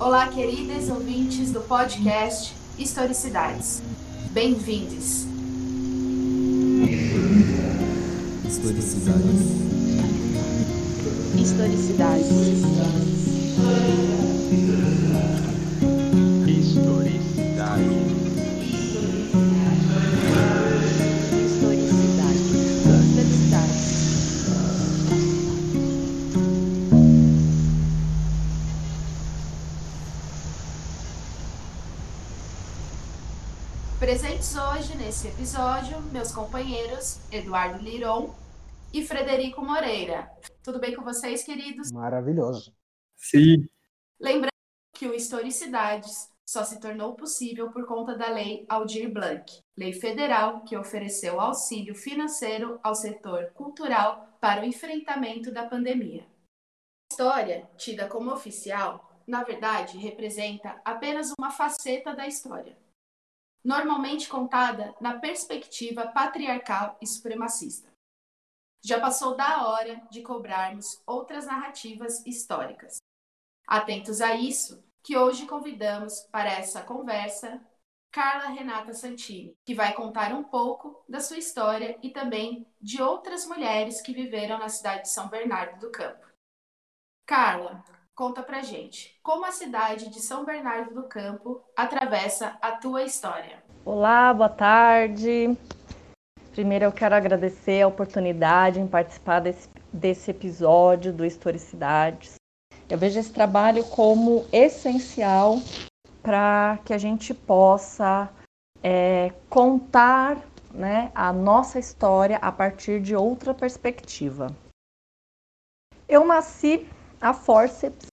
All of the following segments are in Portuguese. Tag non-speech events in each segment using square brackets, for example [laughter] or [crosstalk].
Olá, queridas ouvintes do podcast Historicidades. Bem-vindos. Historicidades. Historicidades. Historicidade. Presentes hoje nesse episódio, meus companheiros Eduardo Liron e Frederico Moreira. Tudo bem com vocês, queridos? Maravilhoso. Sim. Lembrando que o Historicidades só se tornou possível por conta da Lei Aldir Blanc, lei federal que ofereceu auxílio financeiro ao setor cultural para o enfrentamento da pandemia. A história, tida como oficial, na verdade representa apenas uma faceta da história, normalmente contada na perspectiva patriarcal e supremacista. Já passou da hora de cobrarmos outras narrativas históricas. Atentos a isso, que hoje convidamos para essa conversa Carla Renata Santini, que vai contar um pouco da sua história e também de outras mulheres que viveram na cidade de São Bernardo do Campo. Carla, conta pra gente, como a cidade de São Bernardo do Campo atravessa a tua história. Olá, boa tarde. Primeiro eu quero agradecer a oportunidade em participar desse, desse episódio do Historicidades. Eu vejo esse trabalho como essencial para que a gente possa é, contar né, a nossa história a partir de outra perspectiva. Eu nasci a forceps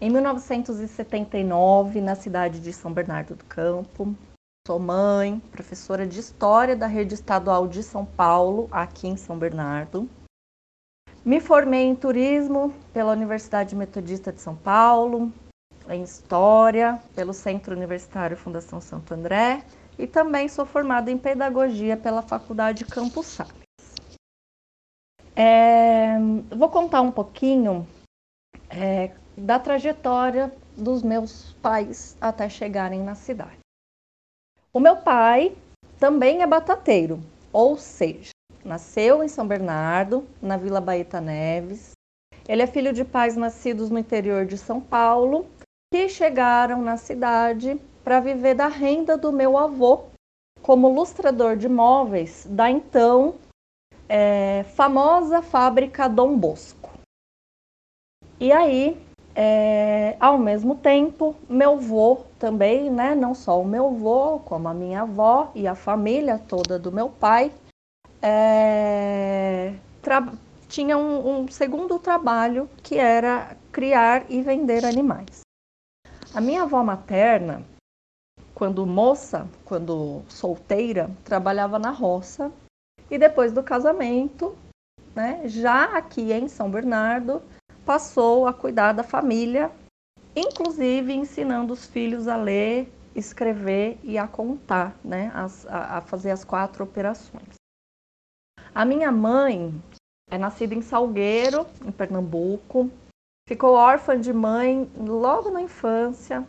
em 1979 na cidade de São Bernardo do Campo. Sou mãe, professora de História da Rede Estadual de São Paulo, aqui em São Bernardo. Me formei em Turismo pela Universidade Metodista de São Paulo, em História pelo Centro Universitário Fundação Santo André e também sou formada em Pedagogia pela Faculdade Campus Sales. É, vou contar um pouquinho é, da trajetória dos meus pais até chegarem na cidade. O meu pai também é batateiro, ou seja, nasceu em São Bernardo, na Vila Baeta Neves. Ele é filho de pais nascidos no interior de São Paulo, que chegaram na cidade para viver da renda do meu avô como lustrador de móveis da então é, famosa fábrica Dom Bosco. E aí, é, ao mesmo tempo, meu avô também, né, não só o meu avô, como a minha avó e a família toda do meu pai, é, tinha um, um segundo trabalho que era criar e vender animais. A minha avó materna, quando moça, quando solteira, trabalhava na roça e depois do casamento, né, já aqui em São Bernardo, passou a cuidar da família, inclusive ensinando os filhos a ler, escrever e a contar, né, as, a, a fazer as quatro operações. A minha mãe é nascida em Salgueiro, em Pernambuco, ficou órfã de mãe logo na infância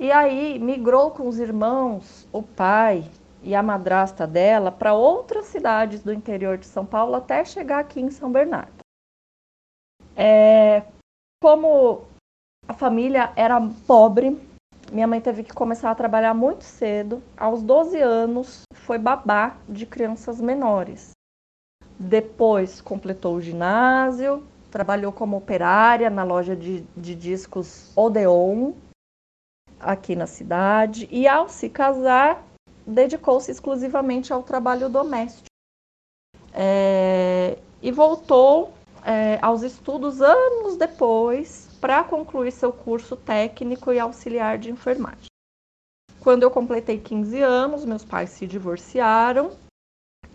e aí migrou com os irmãos, o pai e a madrasta dela para outras cidades do interior de São Paulo até chegar aqui em São Bernardo. É, como a família era pobre, minha mãe teve que começar a trabalhar muito cedo. Aos 12 anos, foi babá de crianças menores. Depois completou o ginásio, trabalhou como operária na loja de, de discos Odeon, aqui na cidade, e ao se casar, dedicou-se exclusivamente ao trabalho doméstico. É, e voltou é, aos estudos anos depois para concluir seu curso técnico e auxiliar de enfermagem. Quando eu completei 15 anos, meus pais se divorciaram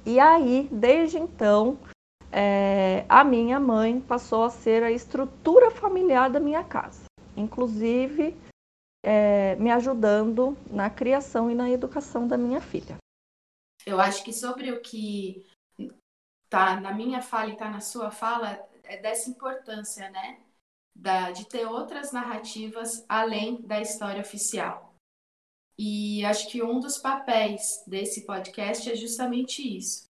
e aí, desde então, é, a minha mãe passou a ser a estrutura familiar da minha casa, inclusive é, me ajudando na criação e na educação da minha filha. Eu acho que sobre o que tá na minha fala e tá na sua fala é dessa importância, né? da, de ter outras narrativas além da história oficial. E acho que um dos papéis desse podcast é justamente isso.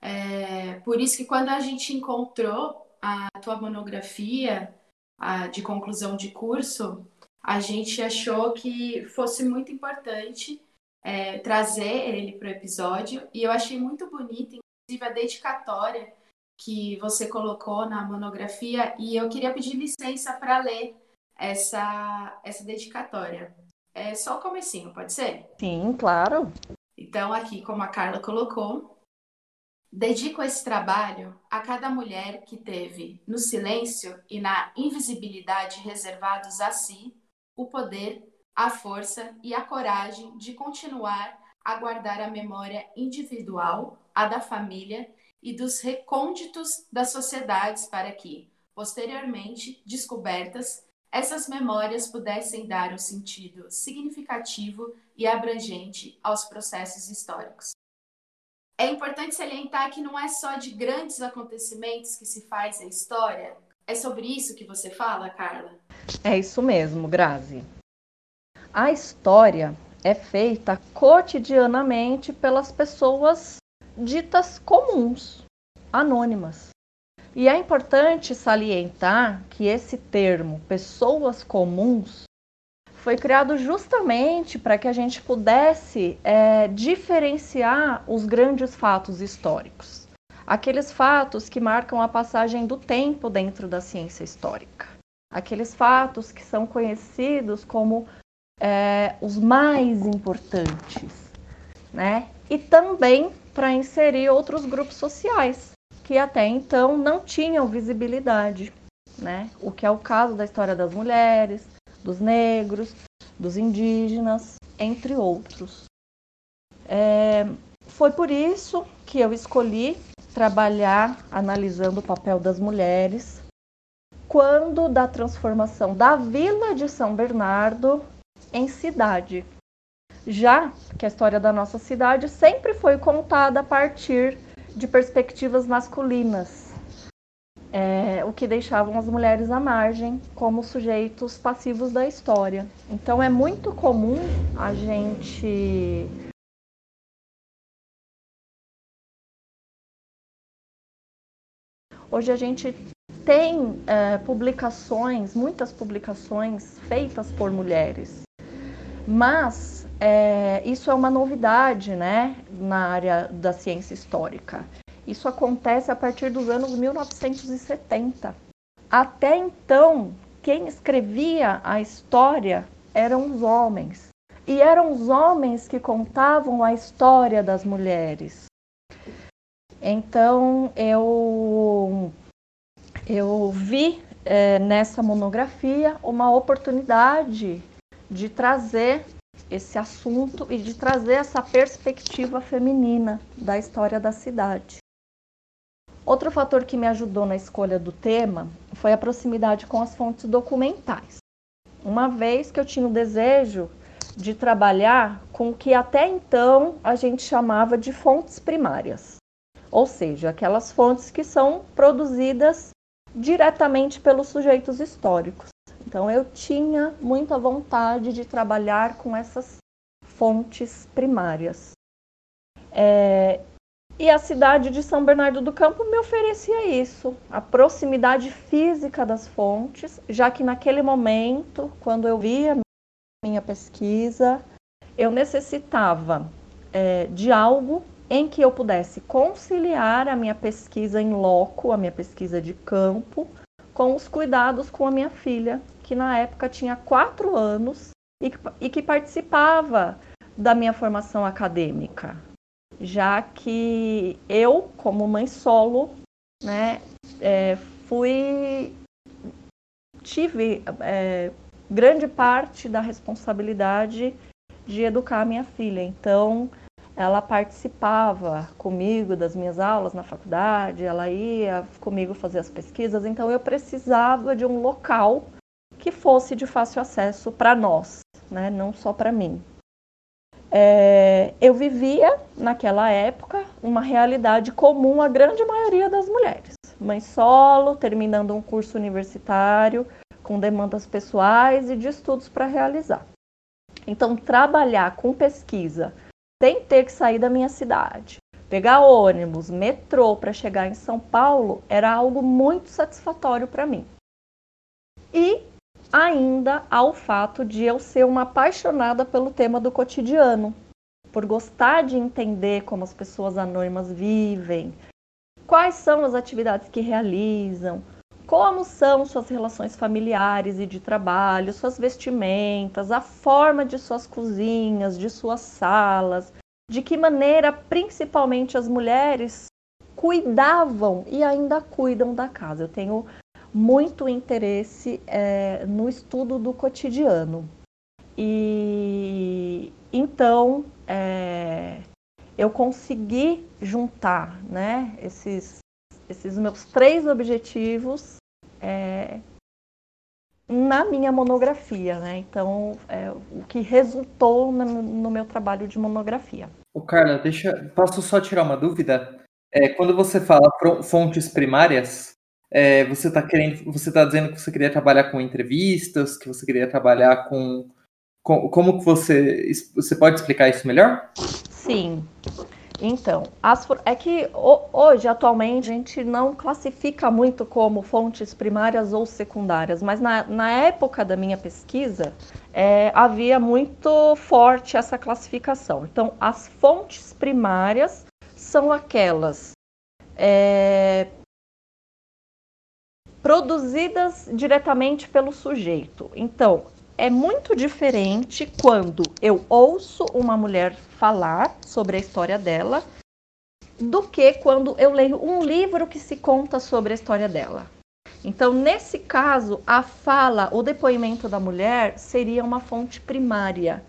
É, por isso que quando a gente encontrou a tua monografia a, de conclusão de curso, a gente achou que fosse muito importante é, trazer ele para o episódio e eu achei muito bonito, inclusive a dedicatória que você colocou na monografia e eu queria pedir licença para ler essa, essa dedicatória. É só o comecinho, pode ser? Sim, claro. Então, aqui, como a Carla colocou, dedico esse trabalho a cada mulher que teve, no silêncio e na invisibilidade reservados a si, o poder, a força e a coragem de continuar a guardar a memória individual, a da família e dos recônditos das sociedades para que, posteriormente descobertas, essas memórias pudessem dar um sentido significativo e abrangente aos processos históricos. É importante salientar que não é só de grandes acontecimentos que se faz a história. É sobre isso que você fala, Carla? É isso mesmo, Grazi. A história é feita cotidianamente pelas pessoas ditas comuns, anônimas. E é importante salientar que esse termo, pessoas comuns, foi criado justamente para que a gente pudesse é, diferenciar os grandes fatos históricos, aqueles fatos que marcam a passagem do tempo dentro da ciência histórica, aqueles fatos que são conhecidos como é, os mais importantes, né? E também para inserir outros grupos sociais que até então não tinham visibilidade, né? O que é o caso da história das mulheres, dos negros, dos indígenas, entre outros. É, foi por isso que eu escolhi trabalhar analisando o papel das mulheres quando da transformação da vila de São Bernardo em cidade já que a história da nossa cidade sempre foi contada a partir de perspectivas masculinas, é, o que deixavam as mulheres à margem como sujeitos passivos da história. Então é muito comum a gente Hoje a gente tem é, publicações, muitas publicações feitas por mulheres, mas é, isso é uma novidade né, na área da ciência histórica. Isso acontece a partir dos anos 1970. Até então, quem escrevia a história eram os homens. E eram os homens que contavam a história das mulheres. Então, eu, eu vi é, nessa monografia uma oportunidade de trazer esse assunto e de trazer essa perspectiva feminina da história da cidade. Outro fator que me ajudou na escolha do tema foi a proximidade com as fontes documentais. Uma vez que eu tinha o desejo de trabalhar com o que até então a gente chamava de fontes primárias, ou seja, aquelas fontes que são produzidas diretamente pelos sujeitos históricos. Então eu tinha muita vontade de trabalhar com essas fontes primárias. É, e a cidade de São Bernardo do Campo me oferecia isso, a proximidade física das fontes, já que naquele momento, quando eu via minha pesquisa, eu necessitava é, de algo em que eu pudesse conciliar a minha pesquisa em loco, a minha pesquisa de campo, com os cuidados com a minha filha, que na época tinha quatro anos e que, e que participava da minha formação acadêmica, já que eu, como mãe solo, né, é, fui tive é, grande parte da responsabilidade de educar a minha filha. Então, ela participava comigo das minhas aulas na faculdade, ela ia comigo fazer as pesquisas, então eu precisava de um local que fosse de fácil acesso para nós, né? não só para mim. É, eu vivia naquela época uma realidade comum à grande maioria das mulheres. mãe solo, terminando um curso universitário, com demandas pessoais e de estudos para realizar. Então, trabalhar com pesquisa sem ter que sair da minha cidade, pegar ônibus, metrô para chegar em São Paulo era algo muito satisfatório para mim. E ainda ao fato de eu ser uma apaixonada pelo tema do cotidiano, por gostar de entender como as pessoas anônimas vivem, quais são as atividades que realizam, como são suas relações familiares e de trabalho, suas vestimentas, a forma de suas cozinhas, de suas salas, de que maneira principalmente as mulheres cuidavam e ainda cuidam da casa. Eu tenho muito interesse é, no estudo do cotidiano. E então é, eu consegui juntar né, esses, esses meus três objetivos é, na minha monografia, né? Então, é, o que resultou no, no, meu trabalho de monografia. O Carla, deixa, posso só tirar uma dúvida? É, quando você fala fontes primárias, é, você está querendo, você está dizendo que você queria trabalhar com entrevistas, que você queria trabalhar com, com como que você, você pode explicar isso melhor? Sim. Então, as, é que hoje, atualmente, a gente não classifica muito como fontes primárias ou secundárias, mas na, na época da minha pesquisa, é, havia muito forte essa classificação. Então, as fontes primárias são aquelas é, produzidas diretamente pelo sujeito. Então, é muito diferente quando eu ouço uma mulher falar sobre a história dela do que quando eu leio um livro que se conta sobre a história dela. Então, nesse caso, a fala, o depoimento da mulher seria uma fonte primária.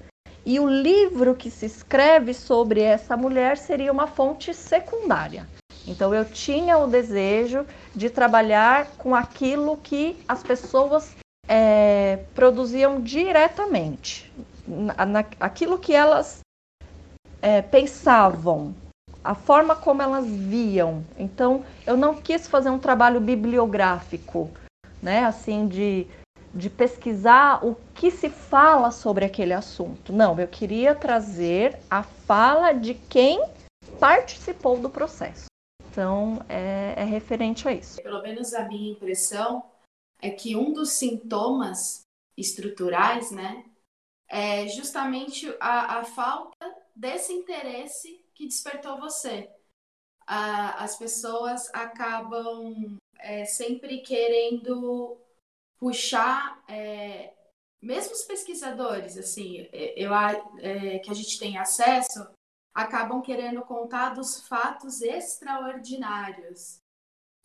E o livro que se escreve sobre essa mulher seria uma fonte secundária. Então, eu tinha o desejo de trabalhar com aquilo que as pessoas é, produziam diretamente, na, na, aquilo que elas é, pensavam, a forma como elas viam. Então, eu não quis fazer um trabalho bibliográfico, né, assim, de, de pesquisar o que se fala sobre aquele assunto. Não, eu queria trazer a fala de quem participou do processo. Então, é, é referente a isso. Pelo menos a minha impressão é que um dos sintomas estruturais, né, é justamente a, a falta desse interesse que despertou você. As pessoas acabam é, sempre querendo puxar, é, mesmo os pesquisadores, assim, eu, é, que a gente tem acesso, acabam querendo contar dos fatos extraordinários,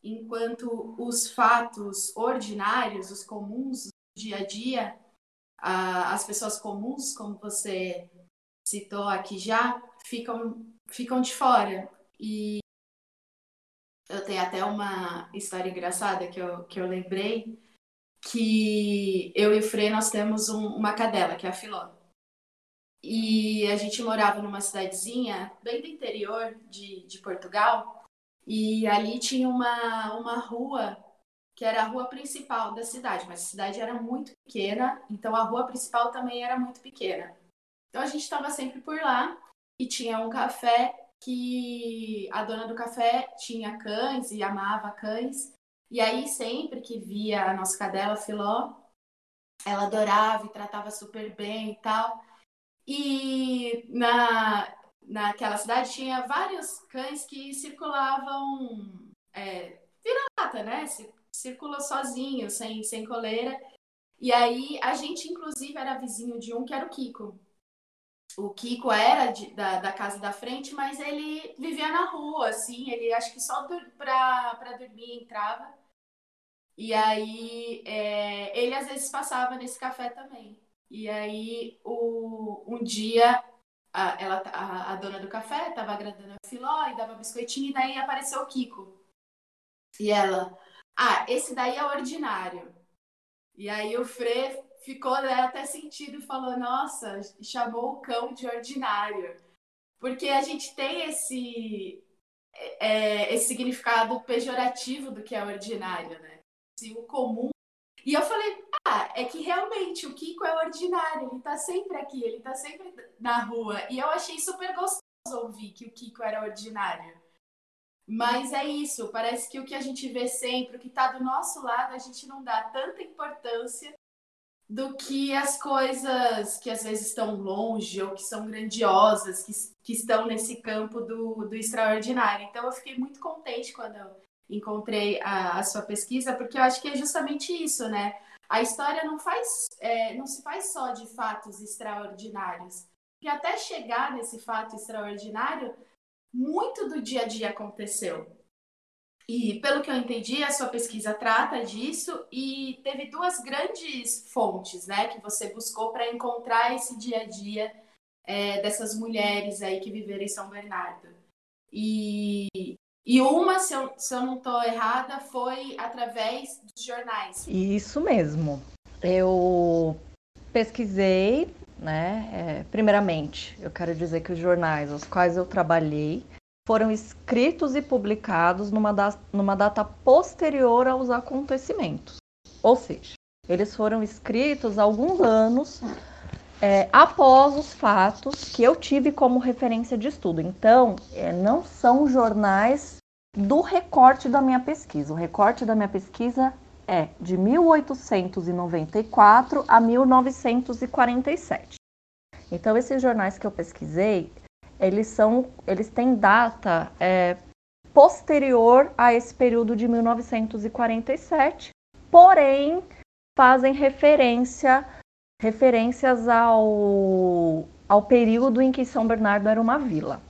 enquanto os fatos ordinários, os comuns do dia a dia, as pessoas comuns, como você citou aqui já, ficam, ficam de fora. E eu tenho até uma história engraçada que eu, que eu lembrei, que eu e o Frei, nós temos um, uma cadela, que é a Filó. E a gente morava numa cidadezinha bem do interior de, de Portugal, e ali tinha uma, uma rua que era a rua principal da cidade, mas a cidade era muito pequena, então a rua principal também era muito pequena. Então a gente estava sempre por lá e tinha um café que a dona do café tinha cães e amava cães. E aí sempre que via a nossa cadela Filó, ela adorava e tratava super bem e tal. E na naquela cidade tinha vários cães que circulavam é, né? Circula sozinho, sem, sem coleira. E aí a gente, inclusive, era vizinho de um que era o Kiko. O Kiko era de, da, da casa da frente, mas ele vivia na rua, assim, ele acho que só para dormir entrava. E aí é, ele às vezes passava nesse café também. E aí o, um dia a, ela, a, a dona do café estava agradando a Filó e dava biscoitinho, e daí apareceu o Kiko. E ela, ah, esse daí é ordinário. E aí o Frê ficou né, até sentido falou, nossa, chamou o cão de ordinário. Porque a gente tem esse é, esse significado pejorativo do que é ordinário, né? Assim, o comum. E eu falei, ah, é que realmente o Kiko é ordinário, ele tá sempre aqui, ele tá sempre na rua. E eu achei super gostoso ouvir que o Kiko era ordinário. Mas é isso, parece que o que a gente vê sempre, o que está do nosso lado, a gente não dá tanta importância do que as coisas que às vezes estão longe ou que são grandiosas, que, que estão nesse campo do, do extraordinário. Então eu fiquei muito contente quando eu encontrei a, a sua pesquisa, porque eu acho que é justamente isso, né? A história não faz, é, não se faz só de fatos extraordinários. E até chegar nesse fato extraordinário, muito do dia a dia aconteceu. E pelo que eu entendi, a sua pesquisa trata disso e teve duas grandes fontes, né, que você buscou para encontrar esse dia a dia é, dessas mulheres aí que viveram em São Bernardo. E, e uma, se eu, se eu não estou errada, foi através dos jornais. Isso mesmo. Eu pesquisei né? É, primeiramente, eu quero dizer que os jornais aos quais eu trabalhei foram escritos e publicados numa, da, numa data posterior aos acontecimentos. Ou seja, eles foram escritos alguns anos é, após os fatos que eu tive como referência de estudo. Então, é, não são jornais do recorte da minha pesquisa. O recorte da minha pesquisa é de 1894 a 1947. Então, esses jornais que eu pesquisei, eles são, eles têm data é, posterior a esse período de 1947, porém fazem referência referências ao, ao período em que São Bernardo era uma vila.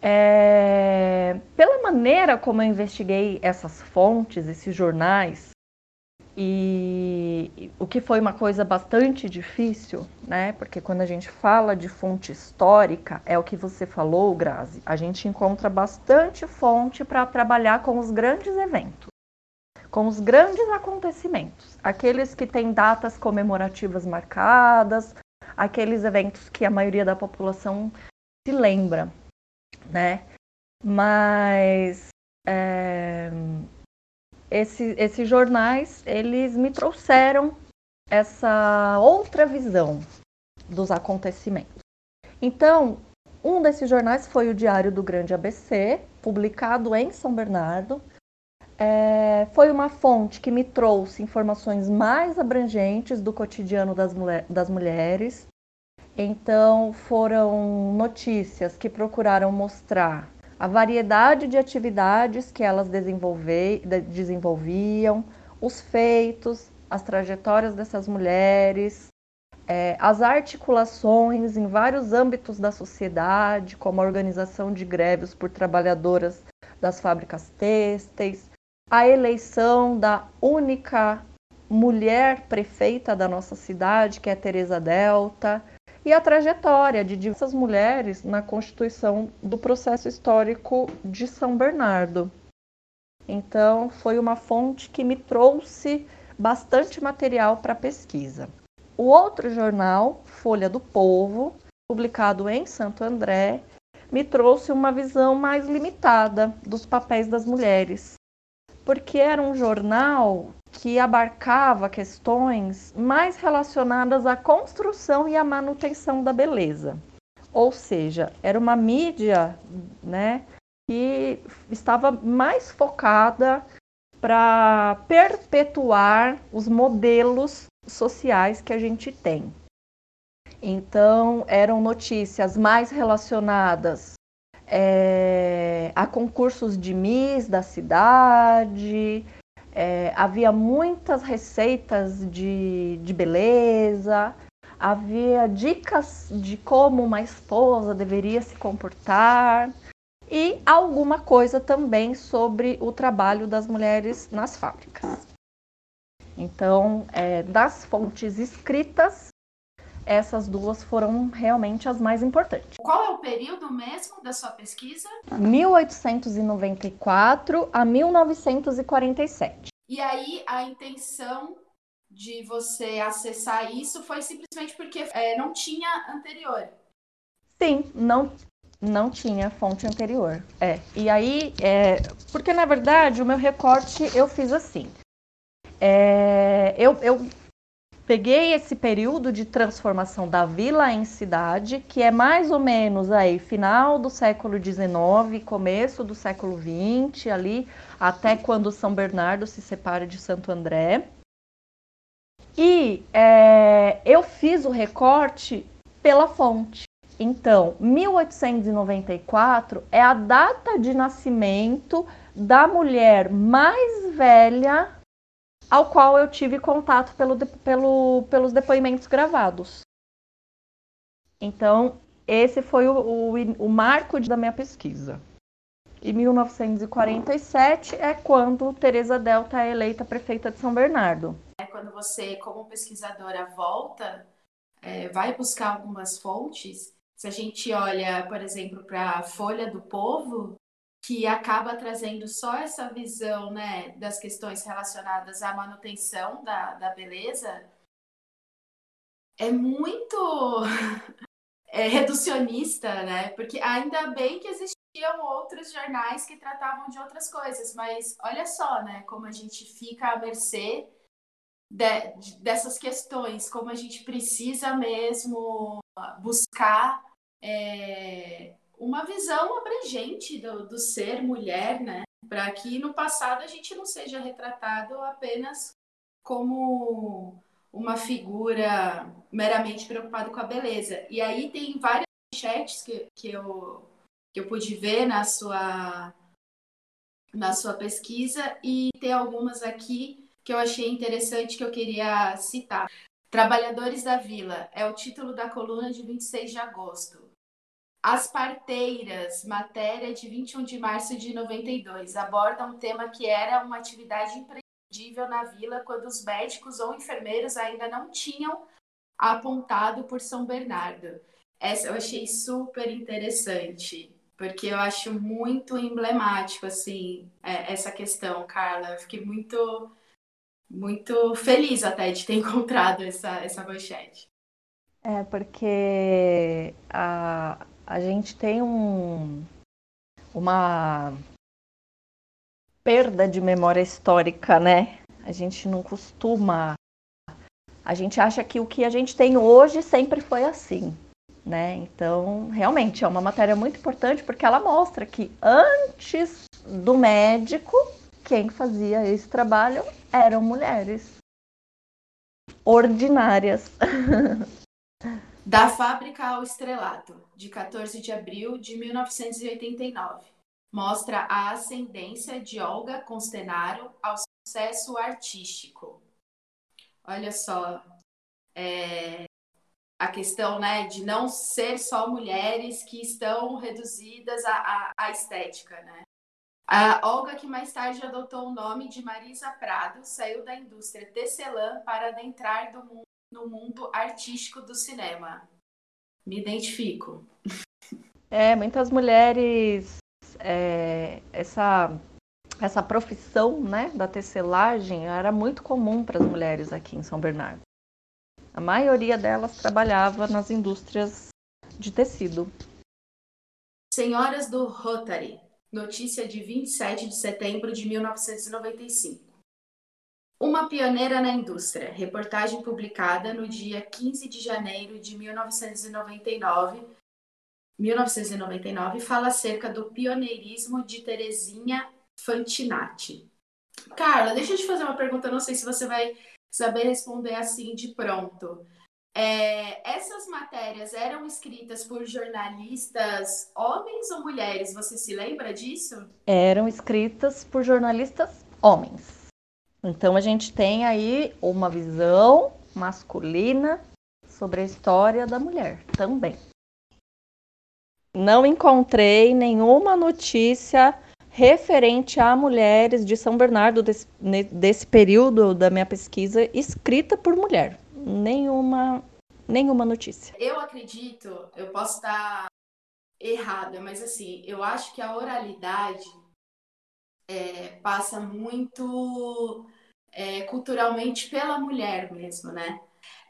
É, pela maneira como eu investiguei essas fontes, esses jornais, e o que foi uma coisa bastante difícil, né? Porque quando a gente fala de fonte histórica, é o que você falou, Grazi, a gente encontra bastante fonte para trabalhar com os grandes eventos, com os grandes acontecimentos, aqueles que têm datas comemorativas marcadas, aqueles eventos que a maioria da população se lembra né? Mas é, esse, esses jornais, eles me trouxeram essa outra visão dos acontecimentos. Então, um desses jornais foi o Diário do Grande ABC, publicado em São Bernardo. É, foi uma fonte que me trouxe informações mais abrangentes do cotidiano das, mulher, das mulheres, então, foram notícias que procuraram mostrar a variedade de atividades que elas desenvolviam, os feitos, as trajetórias dessas mulheres, é, as articulações em vários âmbitos da sociedade, como a organização de greves por trabalhadoras das fábricas têxteis, a eleição da única mulher prefeita da nossa cidade, que é Teresa Delta, e a trajetória de diversas mulheres na constituição do processo histórico de São Bernardo. Então, foi uma fonte que me trouxe bastante material para pesquisa. O outro jornal, Folha do Povo, publicado em Santo André, me trouxe uma visão mais limitada dos papéis das mulheres, porque era um jornal que abarcava questões mais relacionadas à construção e à manutenção da beleza. Ou seja, era uma mídia né, que estava mais focada para perpetuar os modelos sociais que a gente tem. Então, eram notícias mais relacionadas é, a concursos de Miss da cidade, é, havia muitas receitas de, de beleza, havia dicas de como uma esposa deveria se comportar e alguma coisa também sobre o trabalho das mulheres nas fábricas. Então, é, das fontes escritas, essas duas foram realmente as mais importantes. Qual é o período mesmo da sua pesquisa? 1894 a 1947. E aí a intenção de você acessar isso foi simplesmente porque é, não tinha anterior. Sim, não Não tinha fonte anterior. É. E aí, é, porque na verdade o meu recorte eu fiz assim. É, eu, eu peguei esse período de transformação da vila em cidade, que é mais ou menos aí final do século XIX, começo do século XX, ali até quando São Bernardo se separa de Santo André. E é, eu fiz o recorte pela fonte. Então, 1894 é a data de nascimento da mulher mais velha ao qual eu tive contato pelo, pelo, pelos depoimentos gravados. Então, esse foi o, o, o marco da minha pesquisa. E 1947 é quando Teresa Delta é eleita prefeita de São Bernardo. É quando você, como pesquisadora, volta, é, vai buscar algumas fontes se a gente olha, por exemplo, para a Folha do Povo, que acaba trazendo só essa visão né, das questões relacionadas à manutenção da, da beleza, é muito [laughs] é, reducionista, né? Porque ainda bem que existiam outros jornais que tratavam de outras coisas, mas olha só, né? Como a gente fica à mercê de, de, dessas questões, como a gente precisa mesmo buscar é, uma visão abrangente do, do ser mulher, né? Para que no passado a gente não seja retratado apenas como uma figura meramente preocupada com a beleza. E aí tem várias chats que, que, eu, que eu pude ver na sua, na sua pesquisa e tem algumas aqui que eu achei interessante que eu queria citar. Trabalhadores da Vila é o título da coluna de 26 de agosto. As Parteiras, matéria de 21 de março de 92, aborda um tema que era uma atividade imprescindível na vila quando os médicos ou enfermeiros ainda não tinham apontado por São Bernardo. Essa eu achei super interessante, porque eu acho muito emblemático assim é, essa questão, Carla. Eu fiquei muito muito feliz até de ter [laughs] encontrado essa essa manchete. É, porque a, a gente tem um, uma perda de memória histórica, né? A gente não costuma. A gente acha que o que a gente tem hoje sempre foi assim, né? Então, realmente é uma matéria muito importante porque ela mostra que antes do médico, quem fazia esse trabalho eram mulheres ordinárias. [laughs] Da Fábrica ao Estrelato, de 14 de abril de 1989. Mostra a ascendência de Olga Constenaro ao sucesso artístico. Olha só, é, a questão né, de não ser só mulheres que estão reduzidas à, à, estética. Né? A Olga, que mais tarde adotou o nome de Marisa Prado, saiu da indústria tecelã para adentrar do mundo no mundo artístico do cinema. Me identifico. É, muitas mulheres, é, essa, essa profissão né, da tecelagem era muito comum para as mulheres aqui em São Bernardo. A maioria delas trabalhava nas indústrias de tecido. Senhoras do Rotary, notícia de 27 de setembro de 1995. Uma pioneira na indústria. Reportagem publicada no dia 15 de janeiro de 1999. 1999 fala acerca do pioneirismo de Terezinha Fantinati. Carla, deixa eu te fazer uma pergunta, não sei se você vai saber responder assim de pronto. É, essas matérias eram escritas por jornalistas homens ou mulheres? Você se lembra disso? Eram escritas por jornalistas homens. Então a gente tem aí uma visão masculina sobre a história da mulher também. Não encontrei nenhuma notícia referente a mulheres de São Bernardo desse, desse período da minha pesquisa escrita por mulher. Nenhuma, nenhuma notícia. Eu acredito, eu posso estar errada, mas assim, eu acho que a oralidade é, passa muito é, culturalmente pela mulher mesmo, né?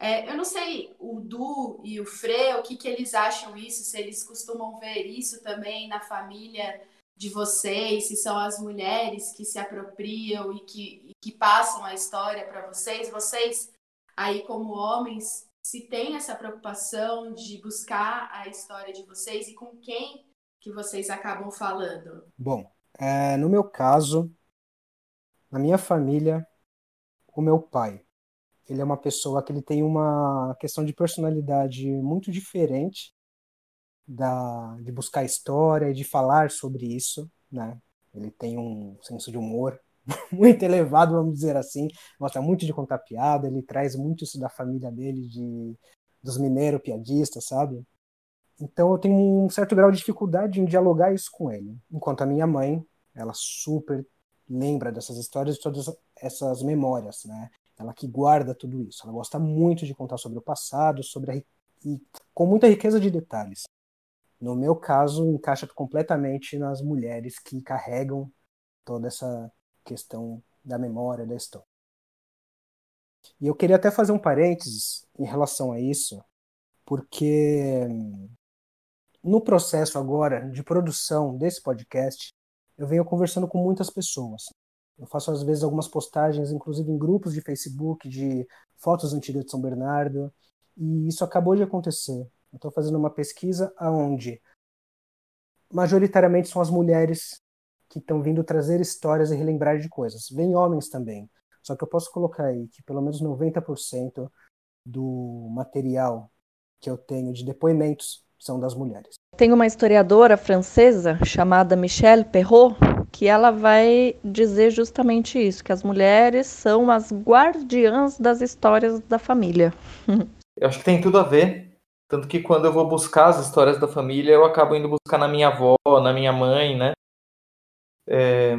É, eu não sei o Du e o Fre, o que, que eles acham isso, se eles costumam ver isso também na família de vocês, se são as mulheres que se apropriam e que, que passam a história para vocês. Vocês, aí como homens, se tem essa preocupação de buscar a história de vocês e com quem que vocês acabam falando? Bom, é, no meu caso, na minha família, o meu pai, ele é uma pessoa que ele tem uma questão de personalidade muito diferente da, de buscar história e de falar sobre isso, né? Ele tem um senso de humor [laughs] muito elevado, vamos dizer assim, gosta muito de contar piada, ele traz muito isso da família dele, de dos mineiros piadistas, sabe? Então eu tenho um certo grau de dificuldade em dialogar isso com ele. Enquanto a minha mãe, ela super lembra dessas histórias e todas essas memórias, né? Ela que guarda tudo isso. Ela gosta muito de contar sobre o passado, sobre a, e com muita riqueza de detalhes. No meu caso, encaixa completamente nas mulheres que carregam toda essa questão da memória da história. E eu queria até fazer um parênteses em relação a isso, porque no processo agora de produção desse podcast, eu venho conversando com muitas pessoas. Eu faço às vezes algumas postagens, inclusive em grupos de Facebook, de fotos antigas de São Bernardo, e isso acabou de acontecer. Eu estou fazendo uma pesquisa onde majoritariamente são as mulheres que estão vindo trazer histórias e relembrar de coisas. Vem homens também. Só que eu posso colocar aí que pelo menos 90% do material que eu tenho de depoimentos são das mulheres. Tem uma historiadora francesa chamada Michelle Perrault que ela vai dizer justamente isso, que as mulheres são as guardiãs das histórias da família. [laughs] Eu acho que tem tudo a ver, tanto que quando eu vou buscar as histórias da família, eu acabo indo buscar na minha avó, na minha mãe, né? É...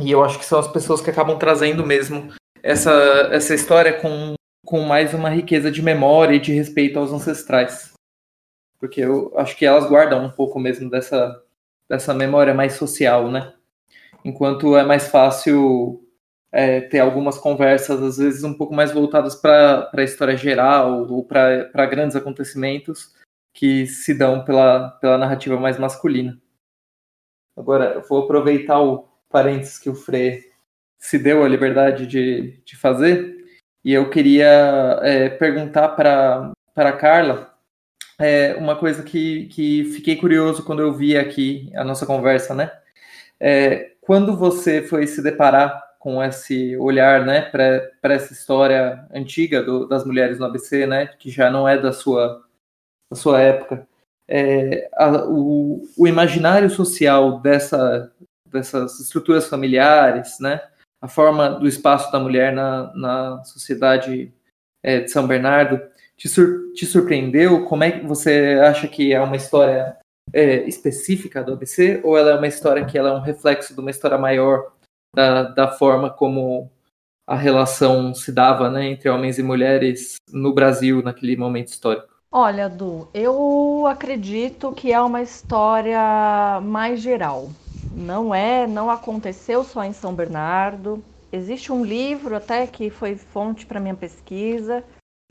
E eu acho que são as pessoas que acabam trazendo mesmo essa, essa história com, com mais uma riqueza de memória e de respeito aos ancestrais porque eu acho que elas guardam um pouco mesmo dessa, dessa memória mais social, né? Enquanto é mais fácil é, ter algumas conversas, às vezes um pouco mais voltadas para a história geral ou para grandes acontecimentos que se dão pela, pela narrativa mais masculina. Agora, eu vou aproveitar o parênteses que o Frei se deu a liberdade de, de fazer e eu queria é, perguntar para a Carla é, uma coisa que, que fiquei curioso quando eu vi aqui a nossa conversa, né? É, quando você foi se deparar com esse olhar, né, para essa história antiga do, das mulheres no ABC, né, que já não é da sua, da sua época, é, a, o, o imaginário social dessa, dessas estruturas familiares, né, a forma do espaço da mulher na, na sociedade é, de São Bernardo, te, sur te surpreendeu? Como é que você acha que é uma história é, específica do ABC ou ela é uma história que ela é um reflexo de uma história maior da, da forma como a relação se dava né, entre homens e mulheres no Brasil naquele momento histórico? Olha, Du, eu acredito que é uma história mais geral. Não é, não aconteceu só em São Bernardo. Existe um livro até que foi fonte para minha pesquisa,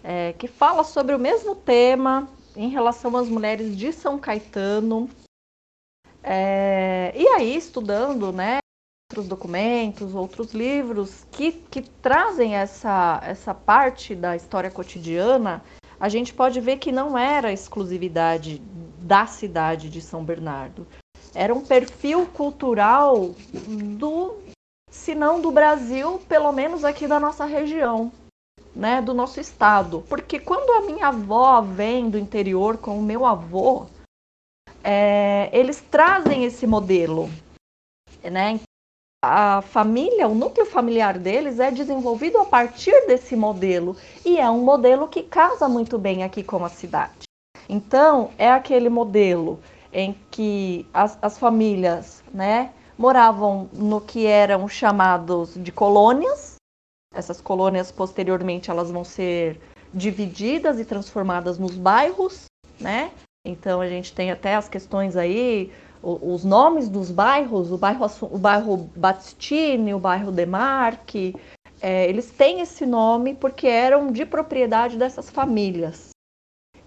é, que fala sobre o mesmo tema em relação às mulheres de São Caetano. É, e aí, estudando né, outros documentos, outros livros que, que trazem essa, essa parte da história cotidiana, a gente pode ver que não era exclusividade da cidade de São Bernardo. Era um perfil cultural do, se não do Brasil, pelo menos aqui da nossa região né, do nosso estado. Porque quando a minha avó vem do interior com o meu avô, é, eles trazem esse modelo, né? A família, o núcleo familiar deles é desenvolvido a partir desse modelo e é um modelo que casa muito bem aqui com a cidade. Então, é aquele modelo em que as, as famílias, né, moravam no que eram chamados de colônias, essas colônias posteriormente elas vão ser divididas e transformadas nos bairros, né? Então a gente tem até as questões aí, os nomes dos bairros, o bairro, o bairro Batistini, o bairro Demarque, É, eles têm esse nome porque eram de propriedade dessas famílias.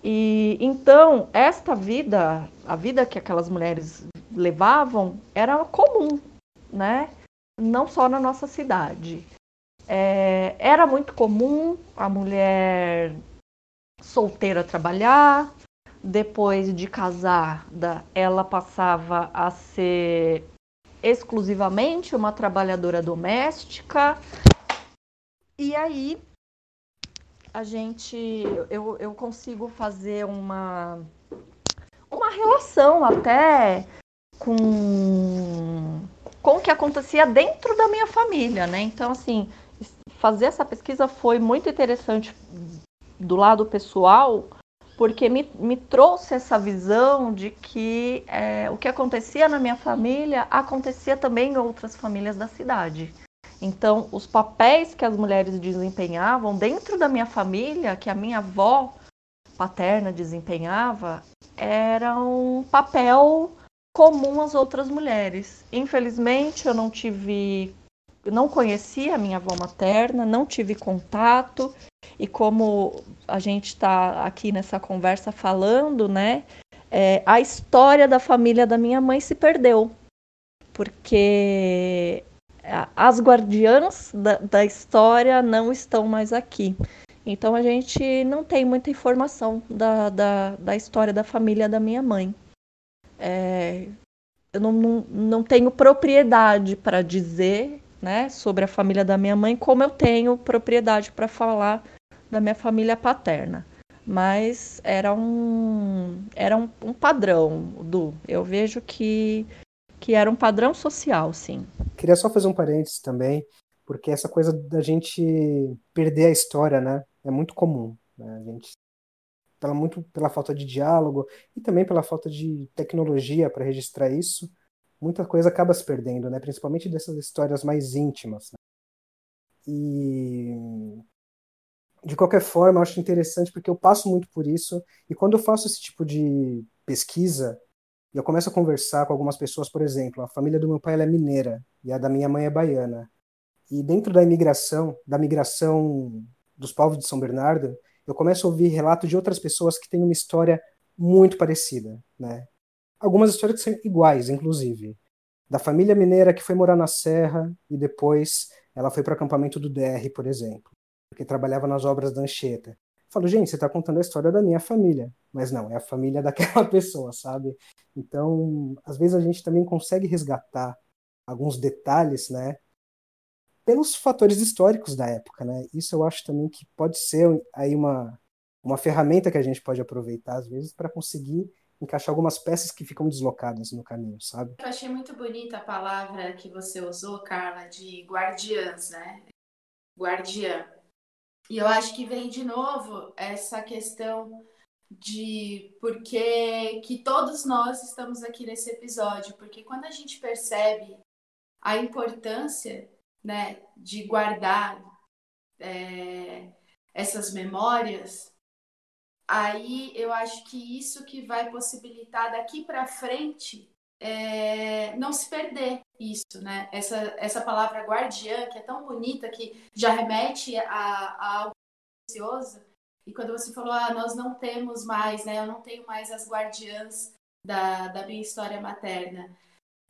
E então esta vida, a vida que aquelas mulheres levavam, era comum, né? Não só na nossa cidade. É, era muito comum a mulher solteira trabalhar, depois de casada, ela passava a ser exclusivamente uma trabalhadora doméstica. E aí a gente eu, eu consigo fazer uma uma relação até com com o que acontecia dentro da minha família, né? Então assim, fazer essa pesquisa foi muito interessante do lado pessoal, porque me, me trouxe essa visão de que é, o que acontecia na minha família acontecia também em outras famílias da cidade. Então, os papéis que as mulheres desempenhavam dentro da minha família, que a minha avó paterna desempenhava, era um papel comum às outras mulheres. Infelizmente, eu não tive, não conhecia a minha avó materna, não tive contato e como a gente está aqui nessa conversa falando, né? É, a história da família da minha mãe se perdeu, porque as guardiãs da, da história não estão mais aqui. Então a gente não tem muita informação da, da, da história da família da minha mãe. É, eu não, não, não tenho propriedade para dizer né, sobre a família da minha mãe, como eu tenho propriedade para falar da minha família paterna. Mas era um, era um, um padrão, do Eu vejo que, que era um padrão social, sim. Queria só fazer um parênteses também, porque essa coisa da gente perder a história, né? É muito comum. Né? A gente pela muito pela falta de diálogo e também pela falta de tecnologia para registrar isso, muita coisa acaba se perdendo, né? Principalmente dessas histórias mais íntimas. Né? E de qualquer forma, eu acho interessante porque eu passo muito por isso e quando eu faço esse tipo de pesquisa, eu começo a conversar com algumas pessoas, por exemplo, a família do meu pai é mineira e a da minha mãe é baiana. E dentro da imigração, da migração dos povos de São Bernardo, eu começo a ouvir relatos de outras pessoas que têm uma história muito parecida, né? Algumas histórias que são iguais, inclusive. Da família mineira que foi morar na Serra e depois ela foi para o acampamento do DR, por exemplo porque trabalhava nas obras da Anchieta. Falo, gente, você está contando a história da minha família, mas não, é a família [laughs] daquela pessoa, sabe? Então, às vezes a gente também consegue resgatar alguns detalhes, né? Pelos fatores históricos da época, né? Isso eu acho também que pode ser aí uma, uma ferramenta que a gente pode aproveitar, às vezes, para conseguir encaixar algumas peças que ficam deslocadas no caminho, sabe? Eu achei muito bonita a palavra que você usou, Carla, de guardiãs, né? Guardiã. E eu acho que vem de novo essa questão de por que, que todos nós estamos aqui nesse episódio, porque quando a gente percebe a importância né, de guardar é, essas memórias, aí eu acho que isso que vai possibilitar daqui para frente é, não se perder isso, né? Essa, essa palavra guardiã, que é tão bonita, que já remete a, a algo precioso. E quando você falou, ah, nós não temos mais, né? Eu não tenho mais as guardiãs da, da minha história materna.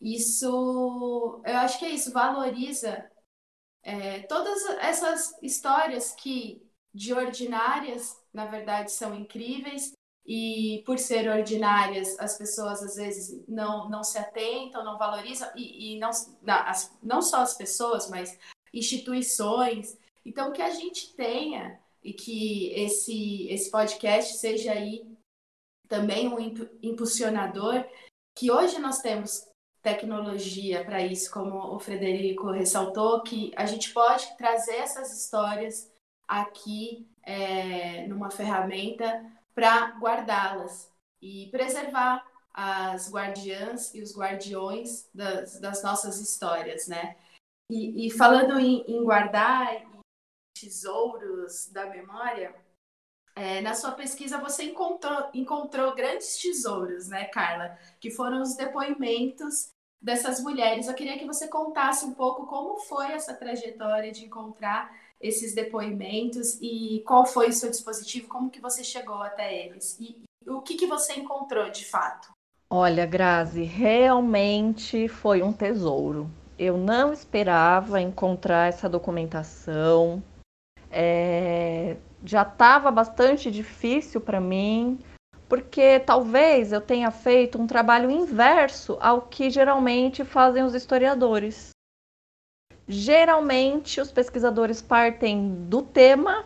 Isso, eu acho que é isso, valoriza é, todas essas histórias que, de ordinárias, na verdade, são incríveis, e por ser ordinárias, as pessoas às vezes não, não se atentam, não valorizam, e, e não, não, as, não só as pessoas, mas instituições. Então, que a gente tenha e que esse, esse podcast seja aí também um impulsionador, que hoje nós temos tecnologia para isso, como o Frederico ressaltou, que a gente pode trazer essas histórias aqui é, numa ferramenta para guardá-las e preservar as guardiãs e os guardiões das, das nossas histórias, né? E, e falando em, em, guardar tesouros da memória, é, na sua pesquisa você encontrou, encontrou grandes tesouros, né, Carla? Que foram os depoimentos dessas mulheres. Eu queria que você contasse um pouco como foi essa trajetória de encontrar esses depoimentos e qual foi o seu dispositivo, como que você chegou até eles e, o que, que você encontrou de fato. Olha, Grazi, realmente foi um tesouro. Eu não esperava encontrar essa documentação. É, já estava bastante difícil para mim porque talvez eu tenha feito um trabalho inverso ao que geralmente fazem os historiadores. Geralmente os pesquisadores partem do tema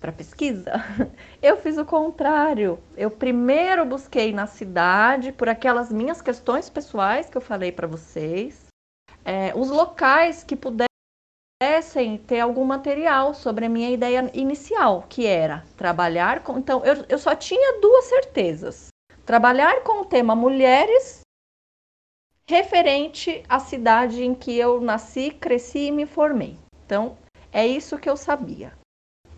para pesquisa. [laughs] Eu fiz o contrário. Eu primeiro busquei na cidade por aquelas minhas questões pessoais que eu falei para vocês, é, os locais que pudessem ter algum material sobre a minha ideia inicial, que era trabalhar com. Então, eu, eu só tinha duas certezas: trabalhar com o tema mulheres, referente à cidade em que eu nasci, cresci e me formei. Então, é isso que eu sabia.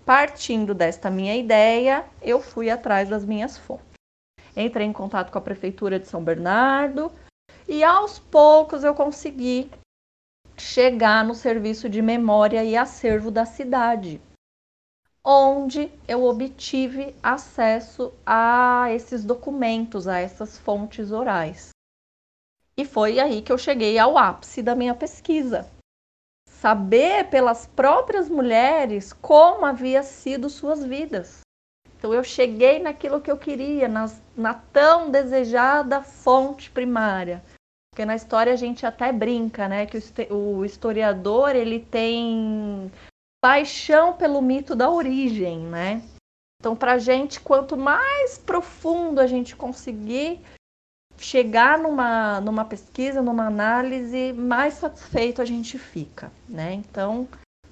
Partindo desta minha ideia, eu fui atrás das minhas fontes. Entrei em contato com a prefeitura de São Bernardo e aos poucos eu consegui chegar no serviço de memória e acervo da cidade, onde eu obtive acesso a esses documentos, a essas fontes orais. E foi aí que eu cheguei ao ápice da minha pesquisa. Saber pelas próprias mulheres como havia sido suas vidas. Então eu cheguei naquilo que eu queria, nas, na tão desejada fonte primária, porque na história a gente até brinca, né, que o historiador ele tem paixão pelo mito da origem, né? Então, para a gente, quanto mais profundo a gente conseguir chegar numa, numa pesquisa, numa análise, mais satisfeito a gente fica, né? Então,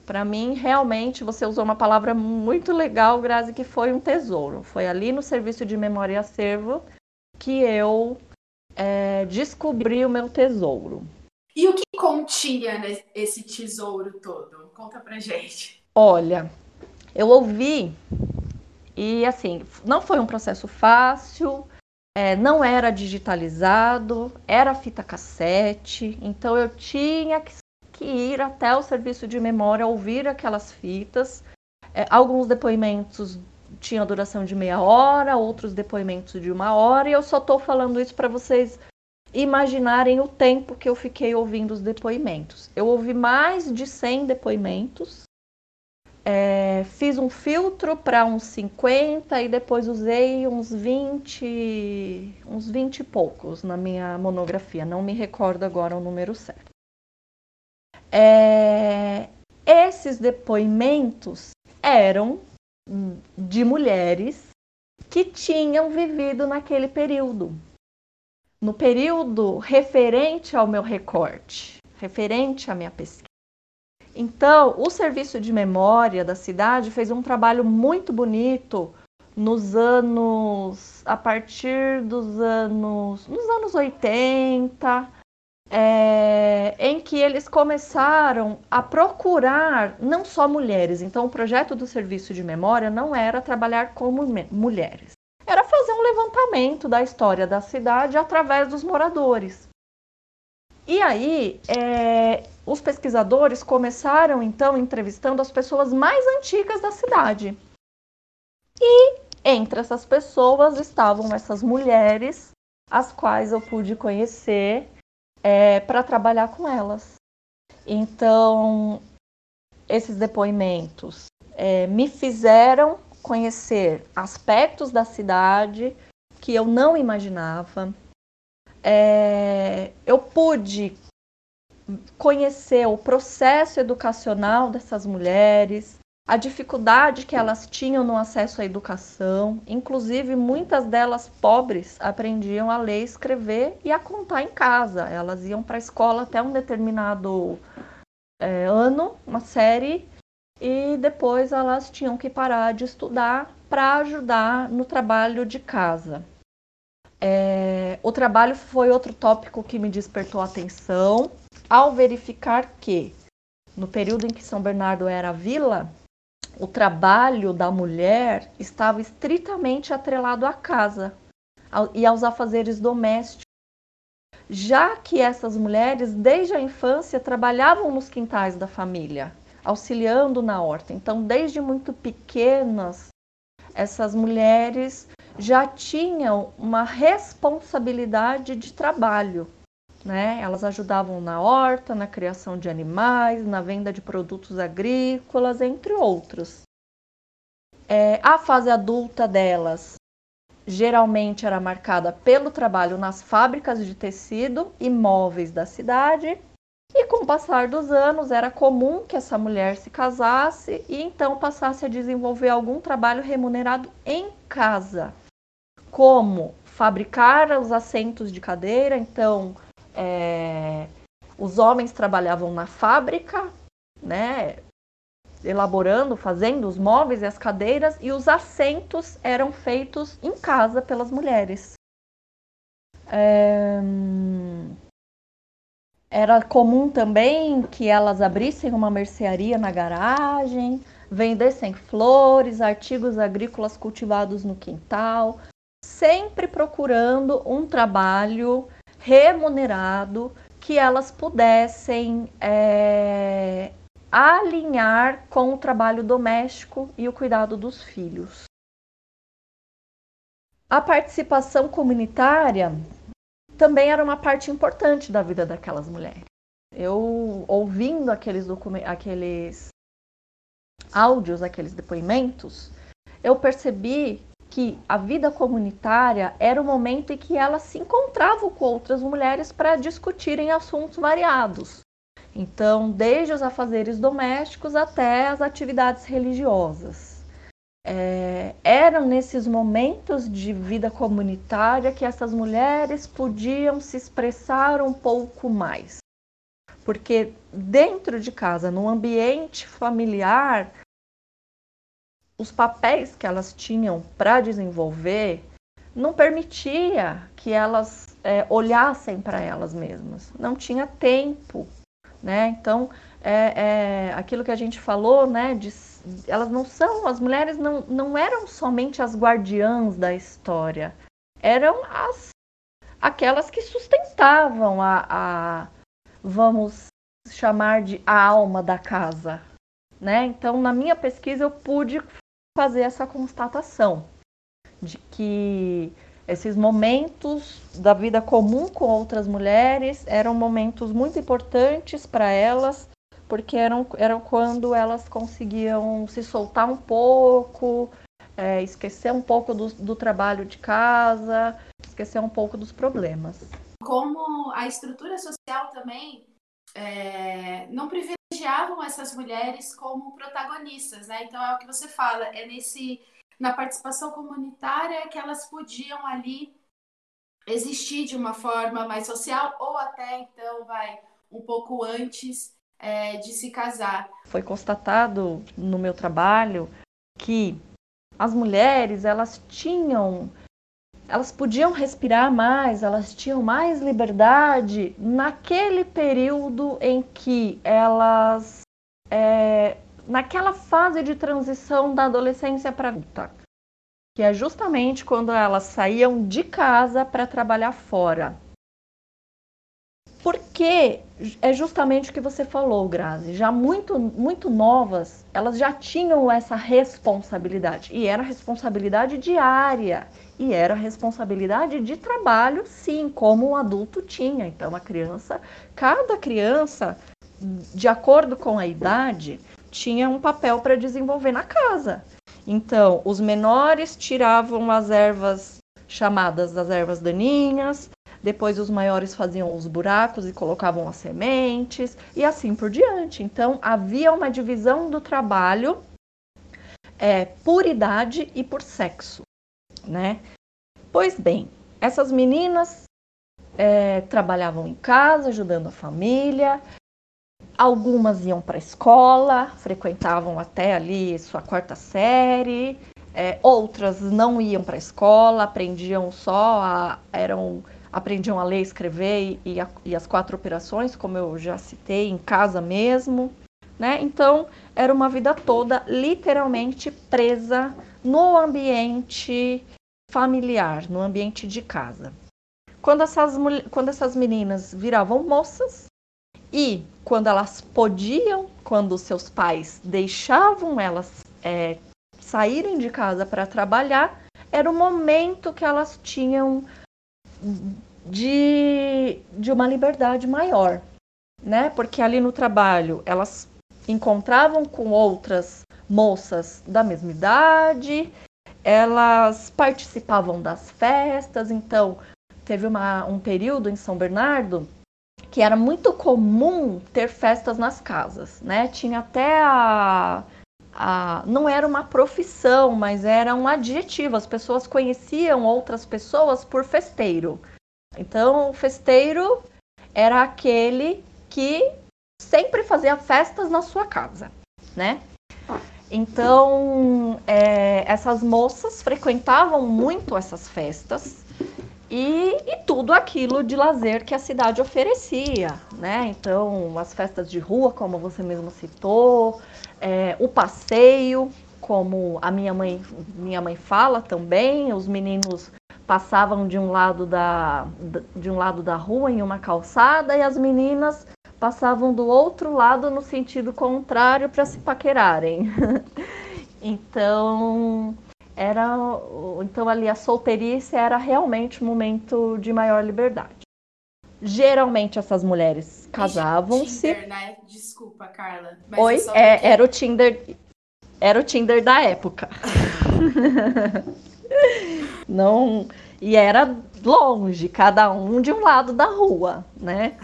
para mim, realmente, você usou uma palavra muito legal, Grazi, que foi um tesouro. Foi ali no Serviço de Memória e Acervo que eu é, descobrir o meu tesouro. E o que continha esse tesouro todo? Conta pra gente. Olha, eu ouvi e assim, não foi um processo fácil, é, não era digitalizado, era fita cassete, então eu tinha que, que ir até o serviço de memória ouvir aquelas fitas. É, alguns depoimentos tinha duração de meia hora, outros depoimentos de uma hora, e eu só estou falando isso para vocês imaginarem o tempo que eu fiquei ouvindo os depoimentos. Eu ouvi mais de 100 depoimentos, é, fiz um filtro para uns 50 e depois usei uns 20, uns 20 e poucos na minha monografia, não me recordo agora o número certo. É, esses depoimentos eram de mulheres que tinham vivido naquele período. No período referente ao meu recorte, referente à minha pesquisa. Então, o serviço de memória da cidade fez um trabalho muito bonito nos anos a partir dos anos nos anos 80, é, em que eles começaram a procurar não só mulheres. Então, o projeto do serviço de memória não era trabalhar com mulheres, era fazer um levantamento da história da cidade através dos moradores. E aí, é, os pesquisadores começaram então entrevistando as pessoas mais antigas da cidade. E entre essas pessoas estavam essas mulheres, as quais eu pude conhecer é, para trabalhar com elas. Então, esses depoimentos é, me fizeram conhecer aspectos da cidade que eu não imaginava. É, eu pude conhecer o processo educacional dessas mulheres, a dificuldade que elas tinham no acesso à educação, inclusive muitas delas pobres aprendiam a ler, escrever e a contar em casa. Elas iam para a escola até um determinado é, ano, uma série, e depois elas tinham que parar de estudar para ajudar no trabalho de casa. É, o trabalho foi outro tópico que me despertou atenção ao verificar que, no período em que São Bernardo era vila, o trabalho da mulher estava estritamente atrelado à casa e aos afazeres domésticos. já que essas mulheres, desde a infância, trabalhavam nos quintais da família, auxiliando na horta. Então, desde muito pequenas, essas mulheres já tinham uma responsabilidade de trabalho. Né? Elas ajudavam na horta, na criação de animais, na venda de produtos agrícolas, entre outros. É, a fase adulta delas geralmente era marcada pelo trabalho nas fábricas de tecido e móveis da cidade. E com o passar dos anos, era comum que essa mulher se casasse e então passasse a desenvolver algum trabalho remunerado em casa, como fabricar os assentos de cadeira. Então, é, os homens trabalhavam na fábrica, né, elaborando, fazendo os móveis e as cadeiras, e os assentos eram feitos em casa pelas mulheres. É... Era comum também que elas abrissem uma mercearia na garagem, vendessem flores, artigos agrícolas cultivados no quintal, sempre procurando um trabalho remunerado que elas pudessem é, alinhar com o trabalho doméstico e o cuidado dos filhos. A participação comunitária também era uma parte importante da vida daquelas mulheres. Eu, ouvindo aqueles, aqueles áudios, aqueles depoimentos, eu percebi que a vida comunitária era o momento em que elas se encontravam com outras mulheres para discutirem assuntos variados. Então, desde os afazeres domésticos até as atividades religiosas. É, eram nesses momentos de vida comunitária que essas mulheres podiam se expressar um pouco mais. Porque dentro de casa, no ambiente familiar, os papéis que elas tinham para desenvolver não permitia que elas é, olhassem para elas mesmas. Não tinha tempo né? Então, é, é, aquilo que a gente falou, né? De, elas não são, as mulheres não, não eram somente as guardiãs da história, eram as aquelas que sustentavam a, a vamos chamar de a alma da casa, né? Então, na minha pesquisa, eu pude fazer essa constatação de que esses momentos da vida comum com outras mulheres eram momentos muito importantes para elas, porque eram, eram quando elas conseguiam se soltar um pouco, é, esquecer um pouco do, do trabalho de casa, esquecer um pouco dos problemas. Como a estrutura social também é, não privilegiavam essas mulheres como protagonistas, né? Então é o que você fala, é nesse na participação comunitária que elas podiam ali existir de uma forma mais social ou até então vai um pouco antes é, de se casar. Foi constatado no meu trabalho que as mulheres elas tinham elas podiam respirar mais, elas tinham mais liberdade naquele período em que elas é, naquela fase de transição da adolescência para adulta, que é justamente quando elas saíam de casa para trabalhar fora. Porque é justamente o que você falou, Grazi. Já muito, muito novas, elas já tinham essa responsabilidade. E era responsabilidade diária. E era responsabilidade de trabalho, sim, como um adulto tinha. Então, a criança, cada criança, de acordo com a idade, tinha um papel para desenvolver na casa. Então, os menores tiravam as ervas chamadas das ervas daninhas, depois os maiores faziam os buracos e colocavam as sementes e assim por diante. Então, havia uma divisão do trabalho é, por idade e por sexo, né? Pois bem, essas meninas é, trabalhavam em casa, ajudando a família, Algumas iam para a escola, frequentavam até ali sua quarta série, é, outras não iam para a escola, aprendiam só a, eram aprendiam a ler, escrever e, a, e, as quatro operações, como eu já citei, em casa mesmo, né? Então era uma vida toda literalmente presa no ambiente familiar, no ambiente de casa. quando essas, quando essas meninas viravam moças e quando elas podiam, quando seus pais deixavam elas é, saírem de casa para trabalhar, era o momento que elas tinham de, de uma liberdade maior, né? Porque ali no trabalho elas encontravam com outras moças da mesma idade, elas participavam das festas, então teve uma, um período em São Bernardo que era muito comum ter festas nas casas, né? Tinha até a, a, não era uma profissão, mas era um adjetivo. As pessoas conheciam outras pessoas por festeiro. Então, o festeiro era aquele que sempre fazia festas na sua casa, né? Então, é, essas moças frequentavam muito essas festas e, e, tudo aquilo de lazer que a cidade oferecia, né? Então, as festas de rua, como você mesmo citou, é, o passeio, como a minha mãe, minha mãe fala também, os meninos passavam de um lado da, de um lado da rua em uma calçada e as meninas passavam do outro lado no sentido contrário para se paquerarem. [laughs] então, era então ali a solteirice era realmente um momento de maior liberdade. Geralmente essas mulheres casavam-se. Né? Desculpa, Carla. Oi, é, porque... era o Tinder, era o Tinder da época. [laughs] Não, e era longe, cada um de um lado da rua, né?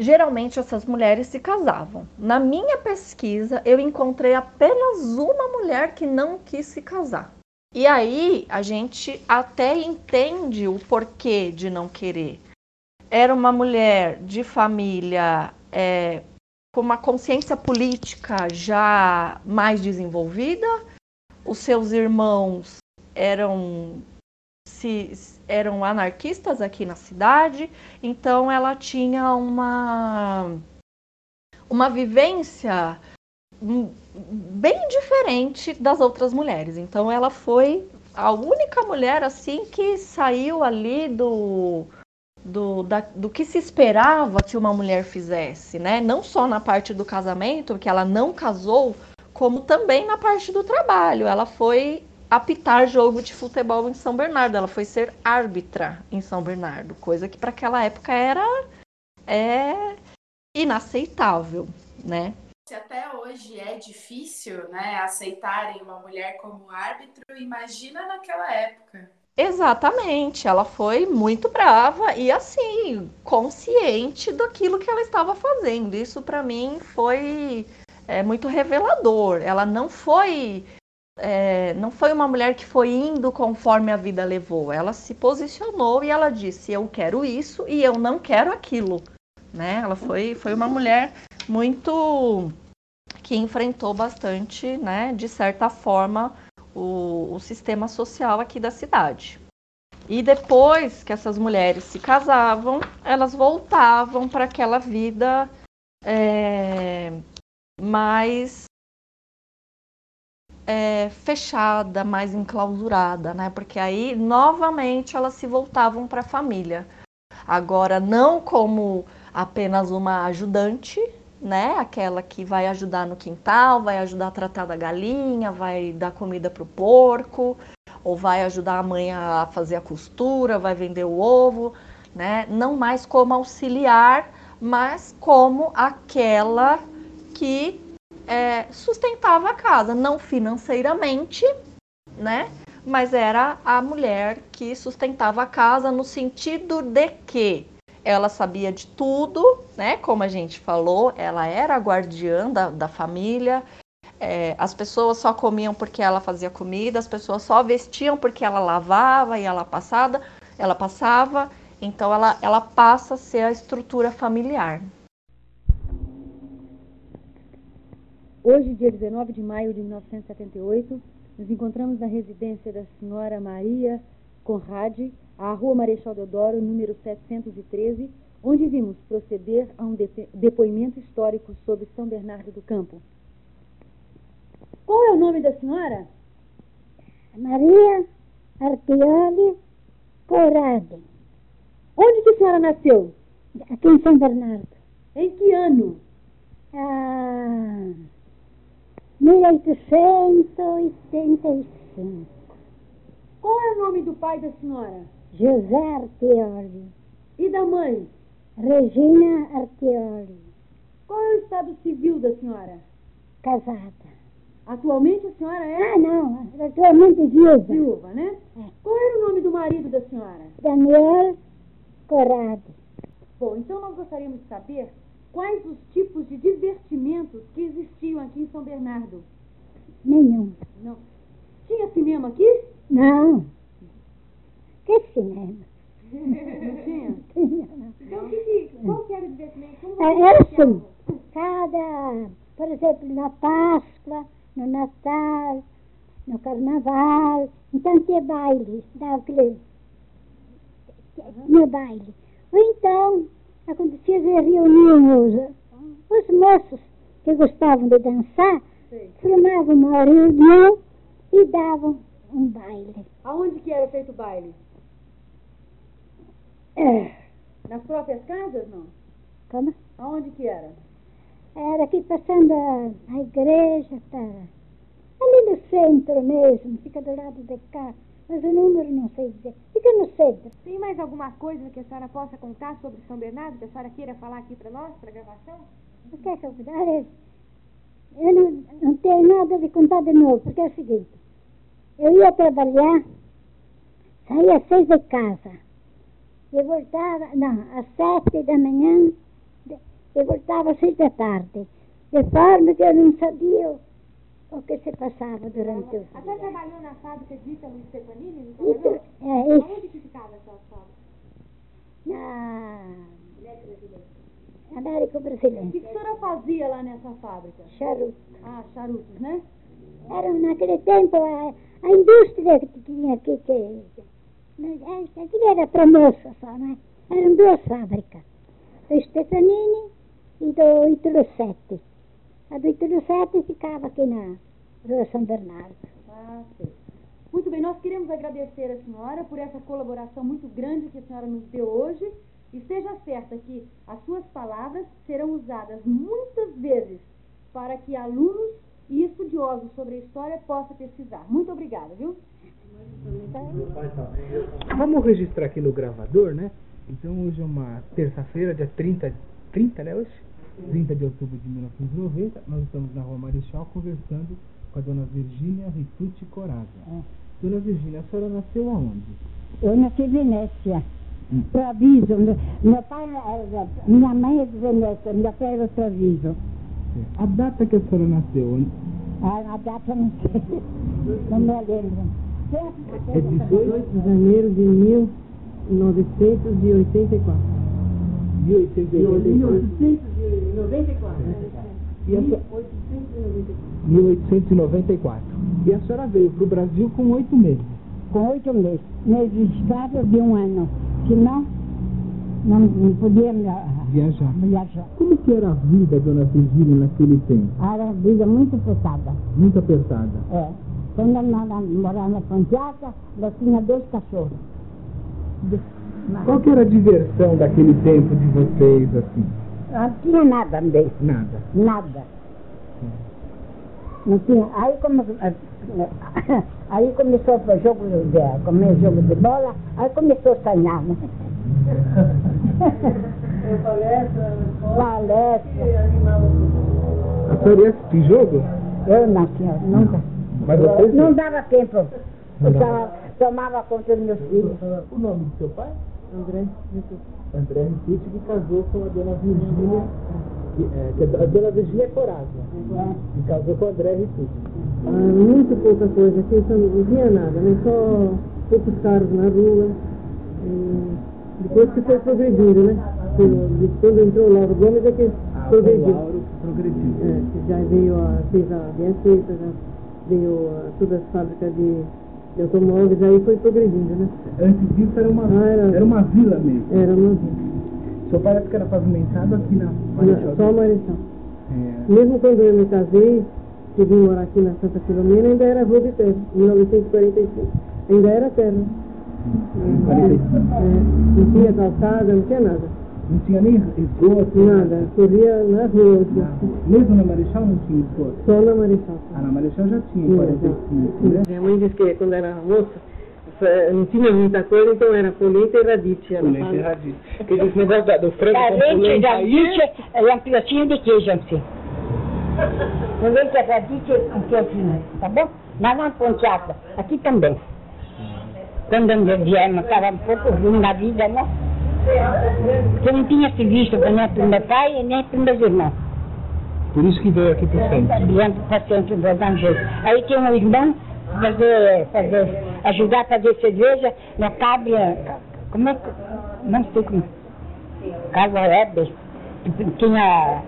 Geralmente essas mulheres se casavam. Na minha pesquisa, eu encontrei apenas uma mulher que não quis se casar. E aí a gente até entende o porquê de não querer. Era uma mulher de família é, com uma consciência política já mais desenvolvida, os seus irmãos eram se eram anarquistas aqui na cidade, então ela tinha uma uma vivência bem diferente das outras mulheres. Então ela foi a única mulher assim que saiu ali do do, da, do que se esperava que uma mulher fizesse, né? Não só na parte do casamento, que ela não casou, como também na parte do trabalho. Ela foi apitar jogo de futebol em São Bernardo. Ela foi ser árbitra em São Bernardo, coisa que para aquela época era é inaceitável, né? Se até hoje é difícil, né, aceitarem uma mulher como árbitro, imagina naquela época. Exatamente, ela foi muito brava e assim, consciente daquilo que ela estava fazendo. Isso para mim foi é, muito revelador. Ela não foi é, não foi uma mulher que foi indo conforme a vida levou. Ela se posicionou e ela disse: Eu quero isso e eu não quero aquilo. Né? Ela foi, foi uma mulher muito que enfrentou bastante, né, de certa forma, o, o sistema social aqui da cidade. E depois que essas mulheres se casavam, elas voltavam para aquela vida é, mais é, fechada, mais enclausurada, né? Porque aí novamente elas se voltavam para a família. Agora não como apenas uma ajudante, né? Aquela que vai ajudar no quintal, vai ajudar a tratar da galinha, vai dar comida para o porco, ou vai ajudar a mãe a fazer a costura, vai vender o ovo, né? Não mais como auxiliar, mas como aquela que é, sustentava a casa, não financeiramente, né? Mas era a mulher que sustentava a casa no sentido de que ela sabia de tudo, né? Como a gente falou, ela era a guardiã da, da família. É, as pessoas só comiam porque ela fazia comida, as pessoas só vestiam porque ela lavava e ela passava, ela passava. Então ela, ela passa a ser a estrutura familiar. Hoje, dia 19 de maio de 1978, nos encontramos na residência da senhora Maria Conrade, à Rua Marechal Deodoro, número 713, onde vimos proceder a um depoimento histórico sobre São Bernardo do Campo. Qual é o nome da senhora? Maria Arquiane Conrade. Onde que a senhora nasceu? Aqui em São Bernardo. Em que ano? Ah, 1885. Qual é o nome do pai da senhora? José Arteoli. E da mãe? Regina Arteoli. Qual é o estado civil da senhora? Casada. Atualmente a senhora é Ah, não. Atualmente viúva. viúva, né? É. Qual era o nome do marido da senhora? Daniel Corrado. Bom, então nós gostaríamos de saber quais os tipos de divertimentos que existiam aqui em São Bernardo. Nenhum. Não. Tinha cinema aqui? Não. Que cinema? Não tinha? [laughs] Tinha, não. Então, que, que, qual que era o divertimento? Como É, vocês Era assim. Cada, por exemplo, na Páscoa, no Natal, no Carnaval. Então tinha baile, dava aquele. Tinha baile. Ou então acontecia que reuniam os, os moços que gostavam de dançar, formavam uma reunião e davam um baile. Aonde que era feito o baile? É, Nas próprias casas, não? como? Aonde que era? Era aqui passando a, a igreja, tá? Ali no centro mesmo, fica do lado de cá. Mas o número não sei dizer. Fica no centro. Tem mais alguma coisa que a senhora possa contar sobre São Bernardo que a senhora queira falar aqui para nós, para gravação? O que é que eu vou dar? Eu não, não tenho nada de contar de novo, porque é o seguinte. Eu ia trabalhar, saía às seis de casa. Eu voltava, não, às sete da manhã, eu voltava às seis da tarde. De forma que eu não sabia o, que se passava durante o A senhora dia. trabalhou na fábrica de Ítalo Stefanini, não trabalhou? é isso. Aonde que ficava essa fábrica? Na América Brasileira. O que, que a senhora fazia lá nessa fábrica? Charuto. Ah, charutos, né? Era naquele tempo a, a indústria que tinha aqui, que, mas, é, aquilo era para moça só, né? Eram duas fábricas, do Stefanini e do Ítalo Sete. A do Ítalo Sete ficava aqui na Rua São Bernardo. Ah, sei. Muito bem, nós queremos agradecer a senhora por essa colaboração muito grande que a senhora nos deu hoje. E esteja certa que as suas palavras serão usadas muitas vezes para que alunos e estudiosos sobre a história possam pesquisar. Muito obrigada, viu? Vamos registrar aqui no gravador, né? Então hoje é uma terça-feira, dia 30, 30, né hoje? 30 de outubro de 1990. Nós estamos na Rua Marechal conversando com a dona Virgínia Ritucci Coraza. Dona Virgínia, a senhora nasceu aonde? Eu nasci em Venécia. Traviso. Meu pai era, minha mãe é de Venécia, meu pai era Traviso. A data que a senhora nasceu, onde- A, a data não sei, não me lembro. é 18 de janeiro de 1984. de 1894. 1994. E a senhora- 1894. E a senhora veio para o Brasil com oito meses. Com oito meses. Meses escravos de um ano. Senão, não, não podia me- Viajar. viajar. Como que era a vida, dona Virgínia, naquele tempo? Era uma vida muito pesada. Muito apertada. É. Quando eu na- morava na Pontiaca, eu tinha dois cachorros. Qual que era a diversão daquele tempo de vocês, assim? Não tinha nada mesmo. Nada. Nada. Não tinha. Aí, como, aí começou o jogo de, comer jogo de bola, aí começou a sonhar, né? palestra, Palestra. A senhora ia assistir jogo? Eu não, senhor, nunca. Mas vocês Não dava tempo. Não Eu tomava conta dos meus filhos. O nome do seu pai? André, André Ritucci, que casou com a dona Virgínia, que, é, que a dona Virgínia É. que casou com o André Ritucci. ah, muito pouca coisa, aqui só não via nada, né? Só poucos carros na rua. E depois que foi progredindo, né? Quando entrou o Lauro Gomes é que Ah, o progrediu. Lauro progrediu. É, que já veio a, fez a Biancheta, já veio a, todas as fábricas de, de automóveis, aí foi progredindo, né? Antes disso era uma, Ah, era- era uma vila mesmo. Era uma Seu pai que era pavimentado aqui na Marechal só eleição. É. Mesmo quando eu me casei, que vim morar aqui na Santa Filomena, ainda era rua de terra, em 1945. Ainda era terra. 45. É, não tinha calçada, não tinha nada. Não tinha nem esgoto? Nada, corria na rua. assim. Mesmo na Marechal não tinha esgoto? Só na Marechal. Ah, na Marechal já tinha, em Sim, 45, né? Minha mãe disse que quando era moça, não tinha muita coisa, então era polenta e radite. Polenta e radite. Esse negócio da- do frango com polenta aí... bicha é de queijo assim. Polenta é radite com queijo, tá bom? Mas não ponteada. Aqui também. Quando eu viemos, estava um pouco ruim na vida, né? Porque não tinha serviço nem para o meu pai e nem para os meus irmãos. Por isso que veio aqui pro centro. Diante do paciente do dar um jeito. Aí tem um irmão fazer, fazer, ajudar a fazer cerveja no cabo, como é que, não sei como, Casa Weber, que tinha,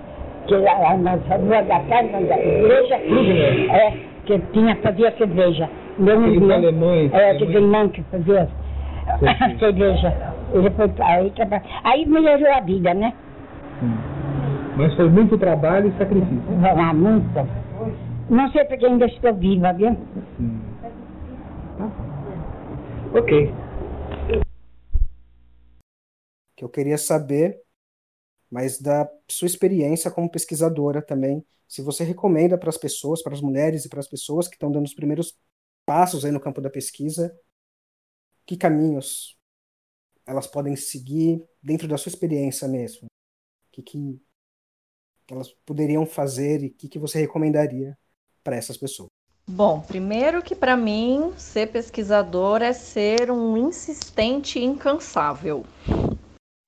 que a na rua da casa, da igreja, é, que tinha, fazia cerveja. Meu irmão- alemães, É, aquele alemães. irmão que fazia [laughs] cerveja. Ele foi, aí, traba- aí melhorou a vida, né? Sim. Mas foi muito trabalho e sacrifício. Ah, muito. Não sei porque ainda estou viva, viu? Sim. Tá. Ok. que eu queria saber, mas da sua experiência como pesquisadora também, se você recomenda para as pessoas, para as mulheres e para as pessoas que estão dando os primeiros passos aí no campo da pesquisa, que caminhos elas podem seguir dentro da sua experiência mesmo? O que, que elas poderiam fazer e o que, que você recomendaria para essas pessoas? Bom, primeiro que para mim ser pesquisador é ser um insistente incansável,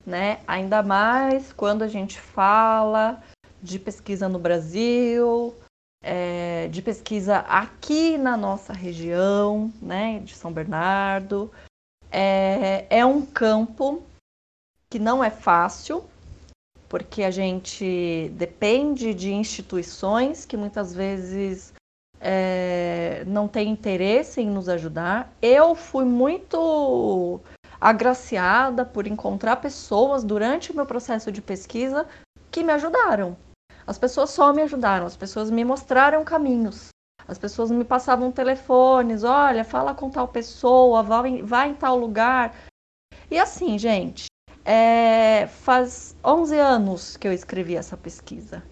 né? Ainda mais quando a gente fala de pesquisa no Brasil, é, de pesquisa aqui na nossa região, né, de São Bernardo. É, é um campo que não é fácil, porque a gente depende de instituições que muitas vezes é, não tem interesse em nos ajudar. Eu fui muito agraciada por encontrar pessoas durante o meu processo de pesquisa que me ajudaram. As pessoas só me ajudaram, as pessoas me mostraram caminhos. As pessoas me passavam telefones, olha, fala com tal pessoa, vai, em- em tal lugar. E assim, gente, é, faz 11 anos que eu escrevi essa pesquisa.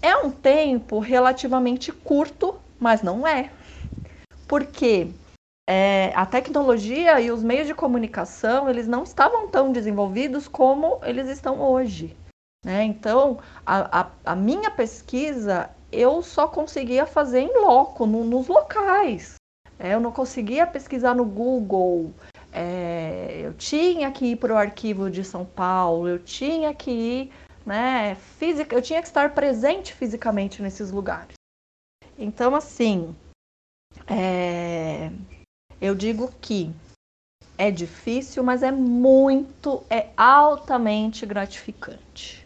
É um tempo relativamente curto, mas não é. Porque é, a tecnologia e os meios de comunicação, eles não estavam tão desenvolvidos como eles estão hoje. Né? Então, a, a, a minha pesquisa, eu só conseguia fazer em loco, no- nos locais. É, eu não conseguia pesquisar no Google. É, eu tinha que ir para o arquivo de São Paulo, eu tinha que ir, né, física, eu tinha que estar presente fisicamente nesses lugares. Então, assim, é, eu digo que é difícil, mas é muito, é altamente gratificante.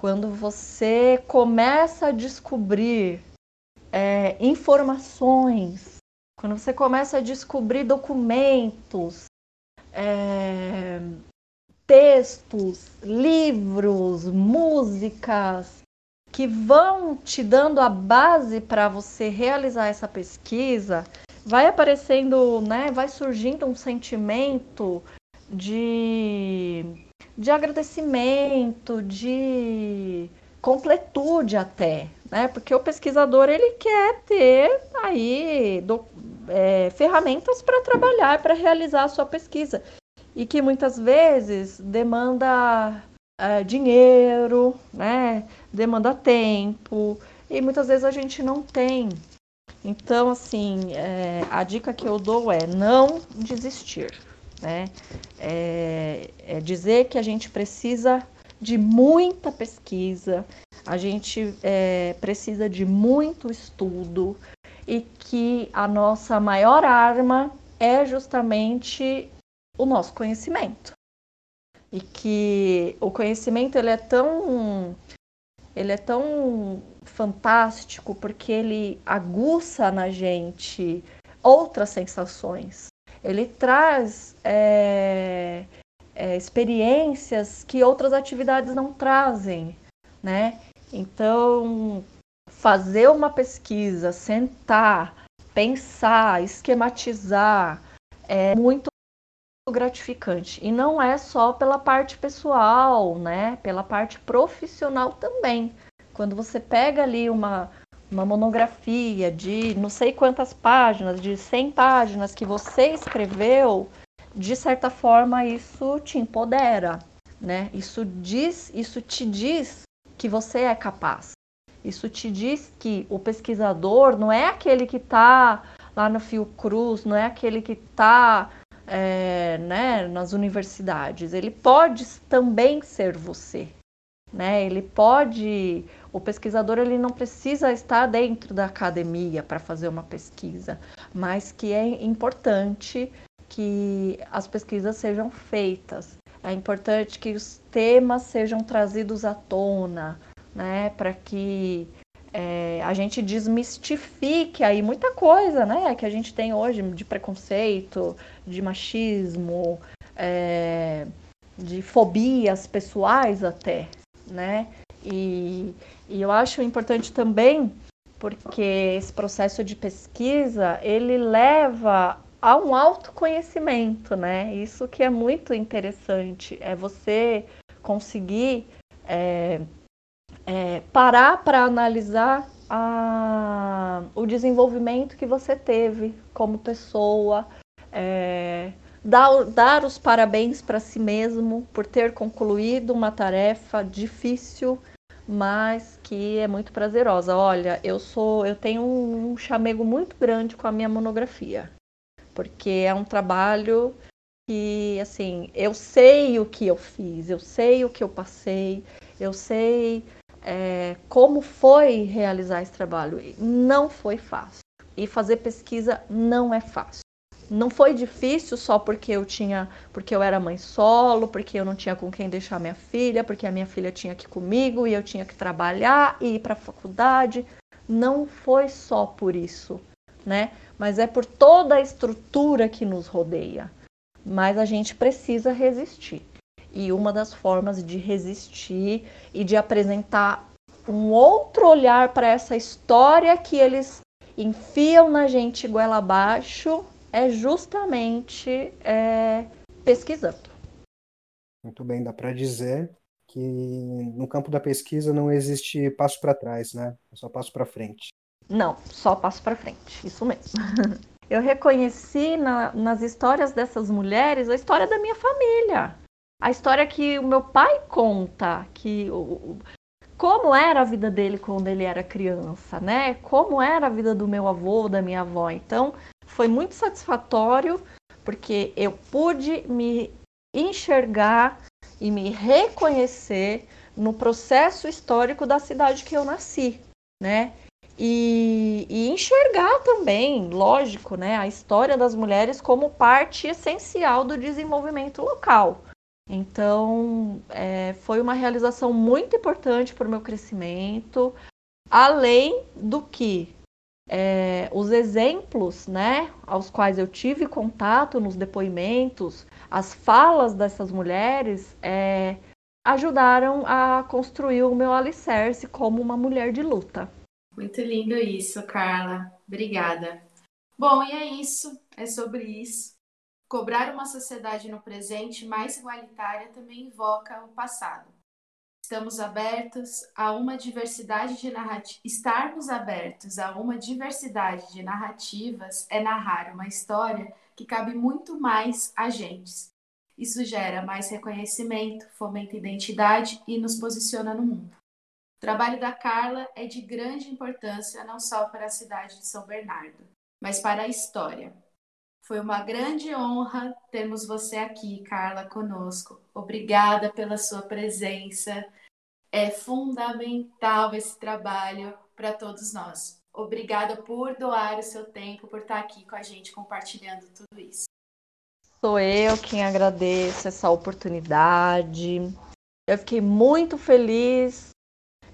Quando você começa a descobrir é, informações, quando você começa a descobrir documentos, é, textos, livros, músicas que vão te dando a base para você realizar essa pesquisa, vai aparecendo, né, vai surgindo um sentimento de, de agradecimento, de completude até, né? Porque o pesquisador ele quer ter aí do- é, ferramentas para trabalhar, para realizar a sua pesquisa e que muitas vezes demanda é, dinheiro, né? Demanda tempo e muitas vezes a gente não tem. Então, assim, é, a dica que eu dou é não desistir, né? É, é dizer que a gente precisa de muita pesquisa, a gente é, precisa de muito estudo e que a nossa maior arma é justamente o nosso conhecimento. E que o conhecimento ele é tão ele é tão fantástico porque ele aguça na gente outras sensações. Ele traz é, é, experiências que outras atividades não trazem, né? Então, fazer uma pesquisa, sentar, pensar, esquematizar, é muito gratificante. E não é só pela parte pessoal, né? Pela parte profissional também. Quando você pega ali uma, uma monografia de não sei quantas páginas, de 100 páginas que você escreveu, de certa forma isso te empodera, né? Isso diz, isso te diz que você é capaz. Isso te diz que o pesquisador não é aquele que está lá no Fiocruz, não é aquele que está é, né, nas universidades. Ele pode também ser você. Né? Ele pode, o pesquisador ele não precisa estar dentro da academia para fazer uma pesquisa, mas que é importante que as pesquisas sejam feitas. É importante que os temas sejam trazidos à tona, né, para que é, a gente desmistifique aí muita coisa, né, que a gente tem hoje de preconceito, de machismo, é, de fobias pessoais até, né? E, e eu acho importante também porque esse processo de pesquisa ele leva a um autoconhecimento, né? Isso que é muito interessante, é você conseguir é, é, parar para analisar a, o desenvolvimento que você teve como pessoa, é, dar, dar os parabéns para si mesmo por ter concluído uma tarefa difícil, mas que é muito prazerosa. Olha, eu sou, eu tenho um chamego muito grande com a minha monografia, porque é um trabalho que, assim, eu sei o que eu fiz, eu sei o que eu passei, eu sei é, como foi realizar esse trabalho. Não foi fácil. E fazer pesquisa não é fácil. Não foi difícil só porque eu tinha, porque eu era mãe solo, porque eu não tinha com quem deixar minha filha, porque a minha filha tinha que ir comigo e eu tinha que trabalhar e ir para a faculdade. Não foi só por isso, né? Mas é por toda a estrutura que nos rodeia. Mas a gente precisa resistir. E uma das formas de resistir e de apresentar um outro olhar para essa história que eles enfiam na gente goela abaixo é justamente é, pesquisando. Muito bem, dá para dizer que no campo da pesquisa não existe passo para trás, né? É só passo para frente. Não, só passo para frente, isso mesmo. [laughs] Eu reconheci na, nas histórias dessas mulheres a história da minha família, a história que o meu pai conta, que o, como era a vida dele quando ele era criança, né? Como era a vida do meu avô, da minha avó. Então, foi muito satisfatório porque eu pude me enxergar e me reconhecer no processo histórico da cidade que eu nasci, né? E, e, enxergar também, lógico, né, a história das mulheres como parte essencial do desenvolvimento local. Então, é, foi uma realização muito importante para o meu crescimento, além do que é, os exemplos né, aos quais eu tive contato nos depoimentos, as falas dessas mulheres, é, ajudaram a construir o meu alicerce como uma mulher de luta. Muito lindo isso, Carla. Obrigada. Bom, e é isso, é sobre isso. Cobrar uma sociedade no presente mais igualitária também invoca o passado. Estamos abertos a uma diversidade de narrativas. Estarmos abertos a uma diversidade de narrativas é narrar uma história que cabe muito mais a gente. Isso gera mais reconhecimento, fomenta identidade e nos posiciona no mundo. O trabalho da Carla é de grande importância não só para a cidade de São Bernardo, mas para a história. Foi uma grande honra termos você aqui, Carla, conosco. Obrigada pela sua presença é fundamental esse trabalho para todos nós. Obrigada por doar o seu tempo, por estar aqui com a gente compartilhando tudo isso. Sou eu quem agradeço essa oportunidade. Eu fiquei muito feliz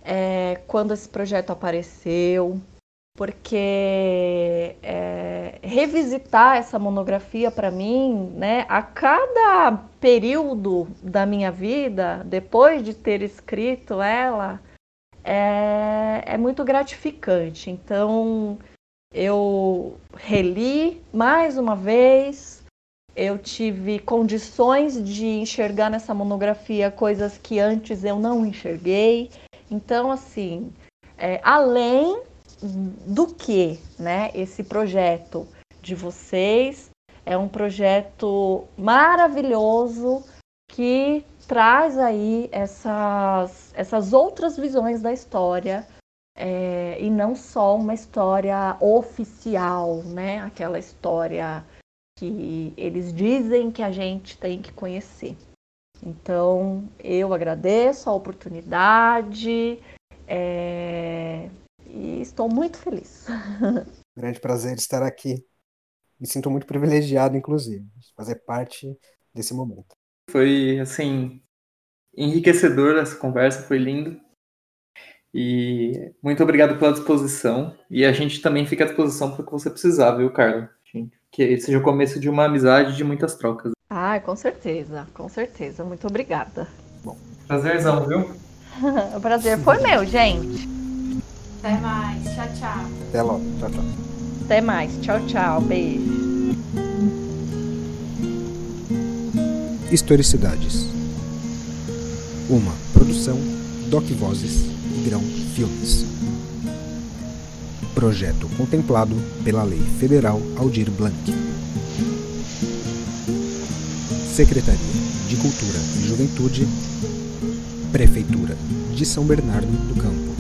é, quando esse projeto apareceu porque é, revisitar essa monografia para mim, né, a cada período da minha vida, depois de ter escrito ela, é, é muito gratificante. Então, eu reli mais uma vez, eu tive condições de enxergar nessa monografia coisas que antes eu não enxerguei. Então, assim, é, além do que, né, esse projeto de vocês é um projeto maravilhoso que traz aí essas, essas outras visões da história é, e não só uma história oficial, né? Aquela história que eles dizem que a gente tem que conhecer. Então, eu agradeço a oportunidade é, e estou muito feliz. [laughs] Grande prazer estar aqui. Me sinto muito privilegiado, inclusive, de fazer parte desse momento. Foi, assim, enriquecedor essa conversa, foi lindo. E muito obrigado pela disposição. E a gente também fica à disposição para o que você precisar, viu, Carla? Que seja o começo de uma amizade de muitas trocas. Ah, com certeza, com certeza. Muito obrigada. Bom, prazerzão, viu? [laughs] o prazer foi meu, gente. Até mais. Tchau, tchau. Até logo. Tchau, tchau. Até mais. Tchau, tchau. Beijo. Historicidades. Uma produção Doc Vozes e Grão Filmes. Projeto contemplado pela Lei Federal Aldir Blanc. Secretaria de Cultura e Juventude, Prefeitura de São Bernardo do Campo.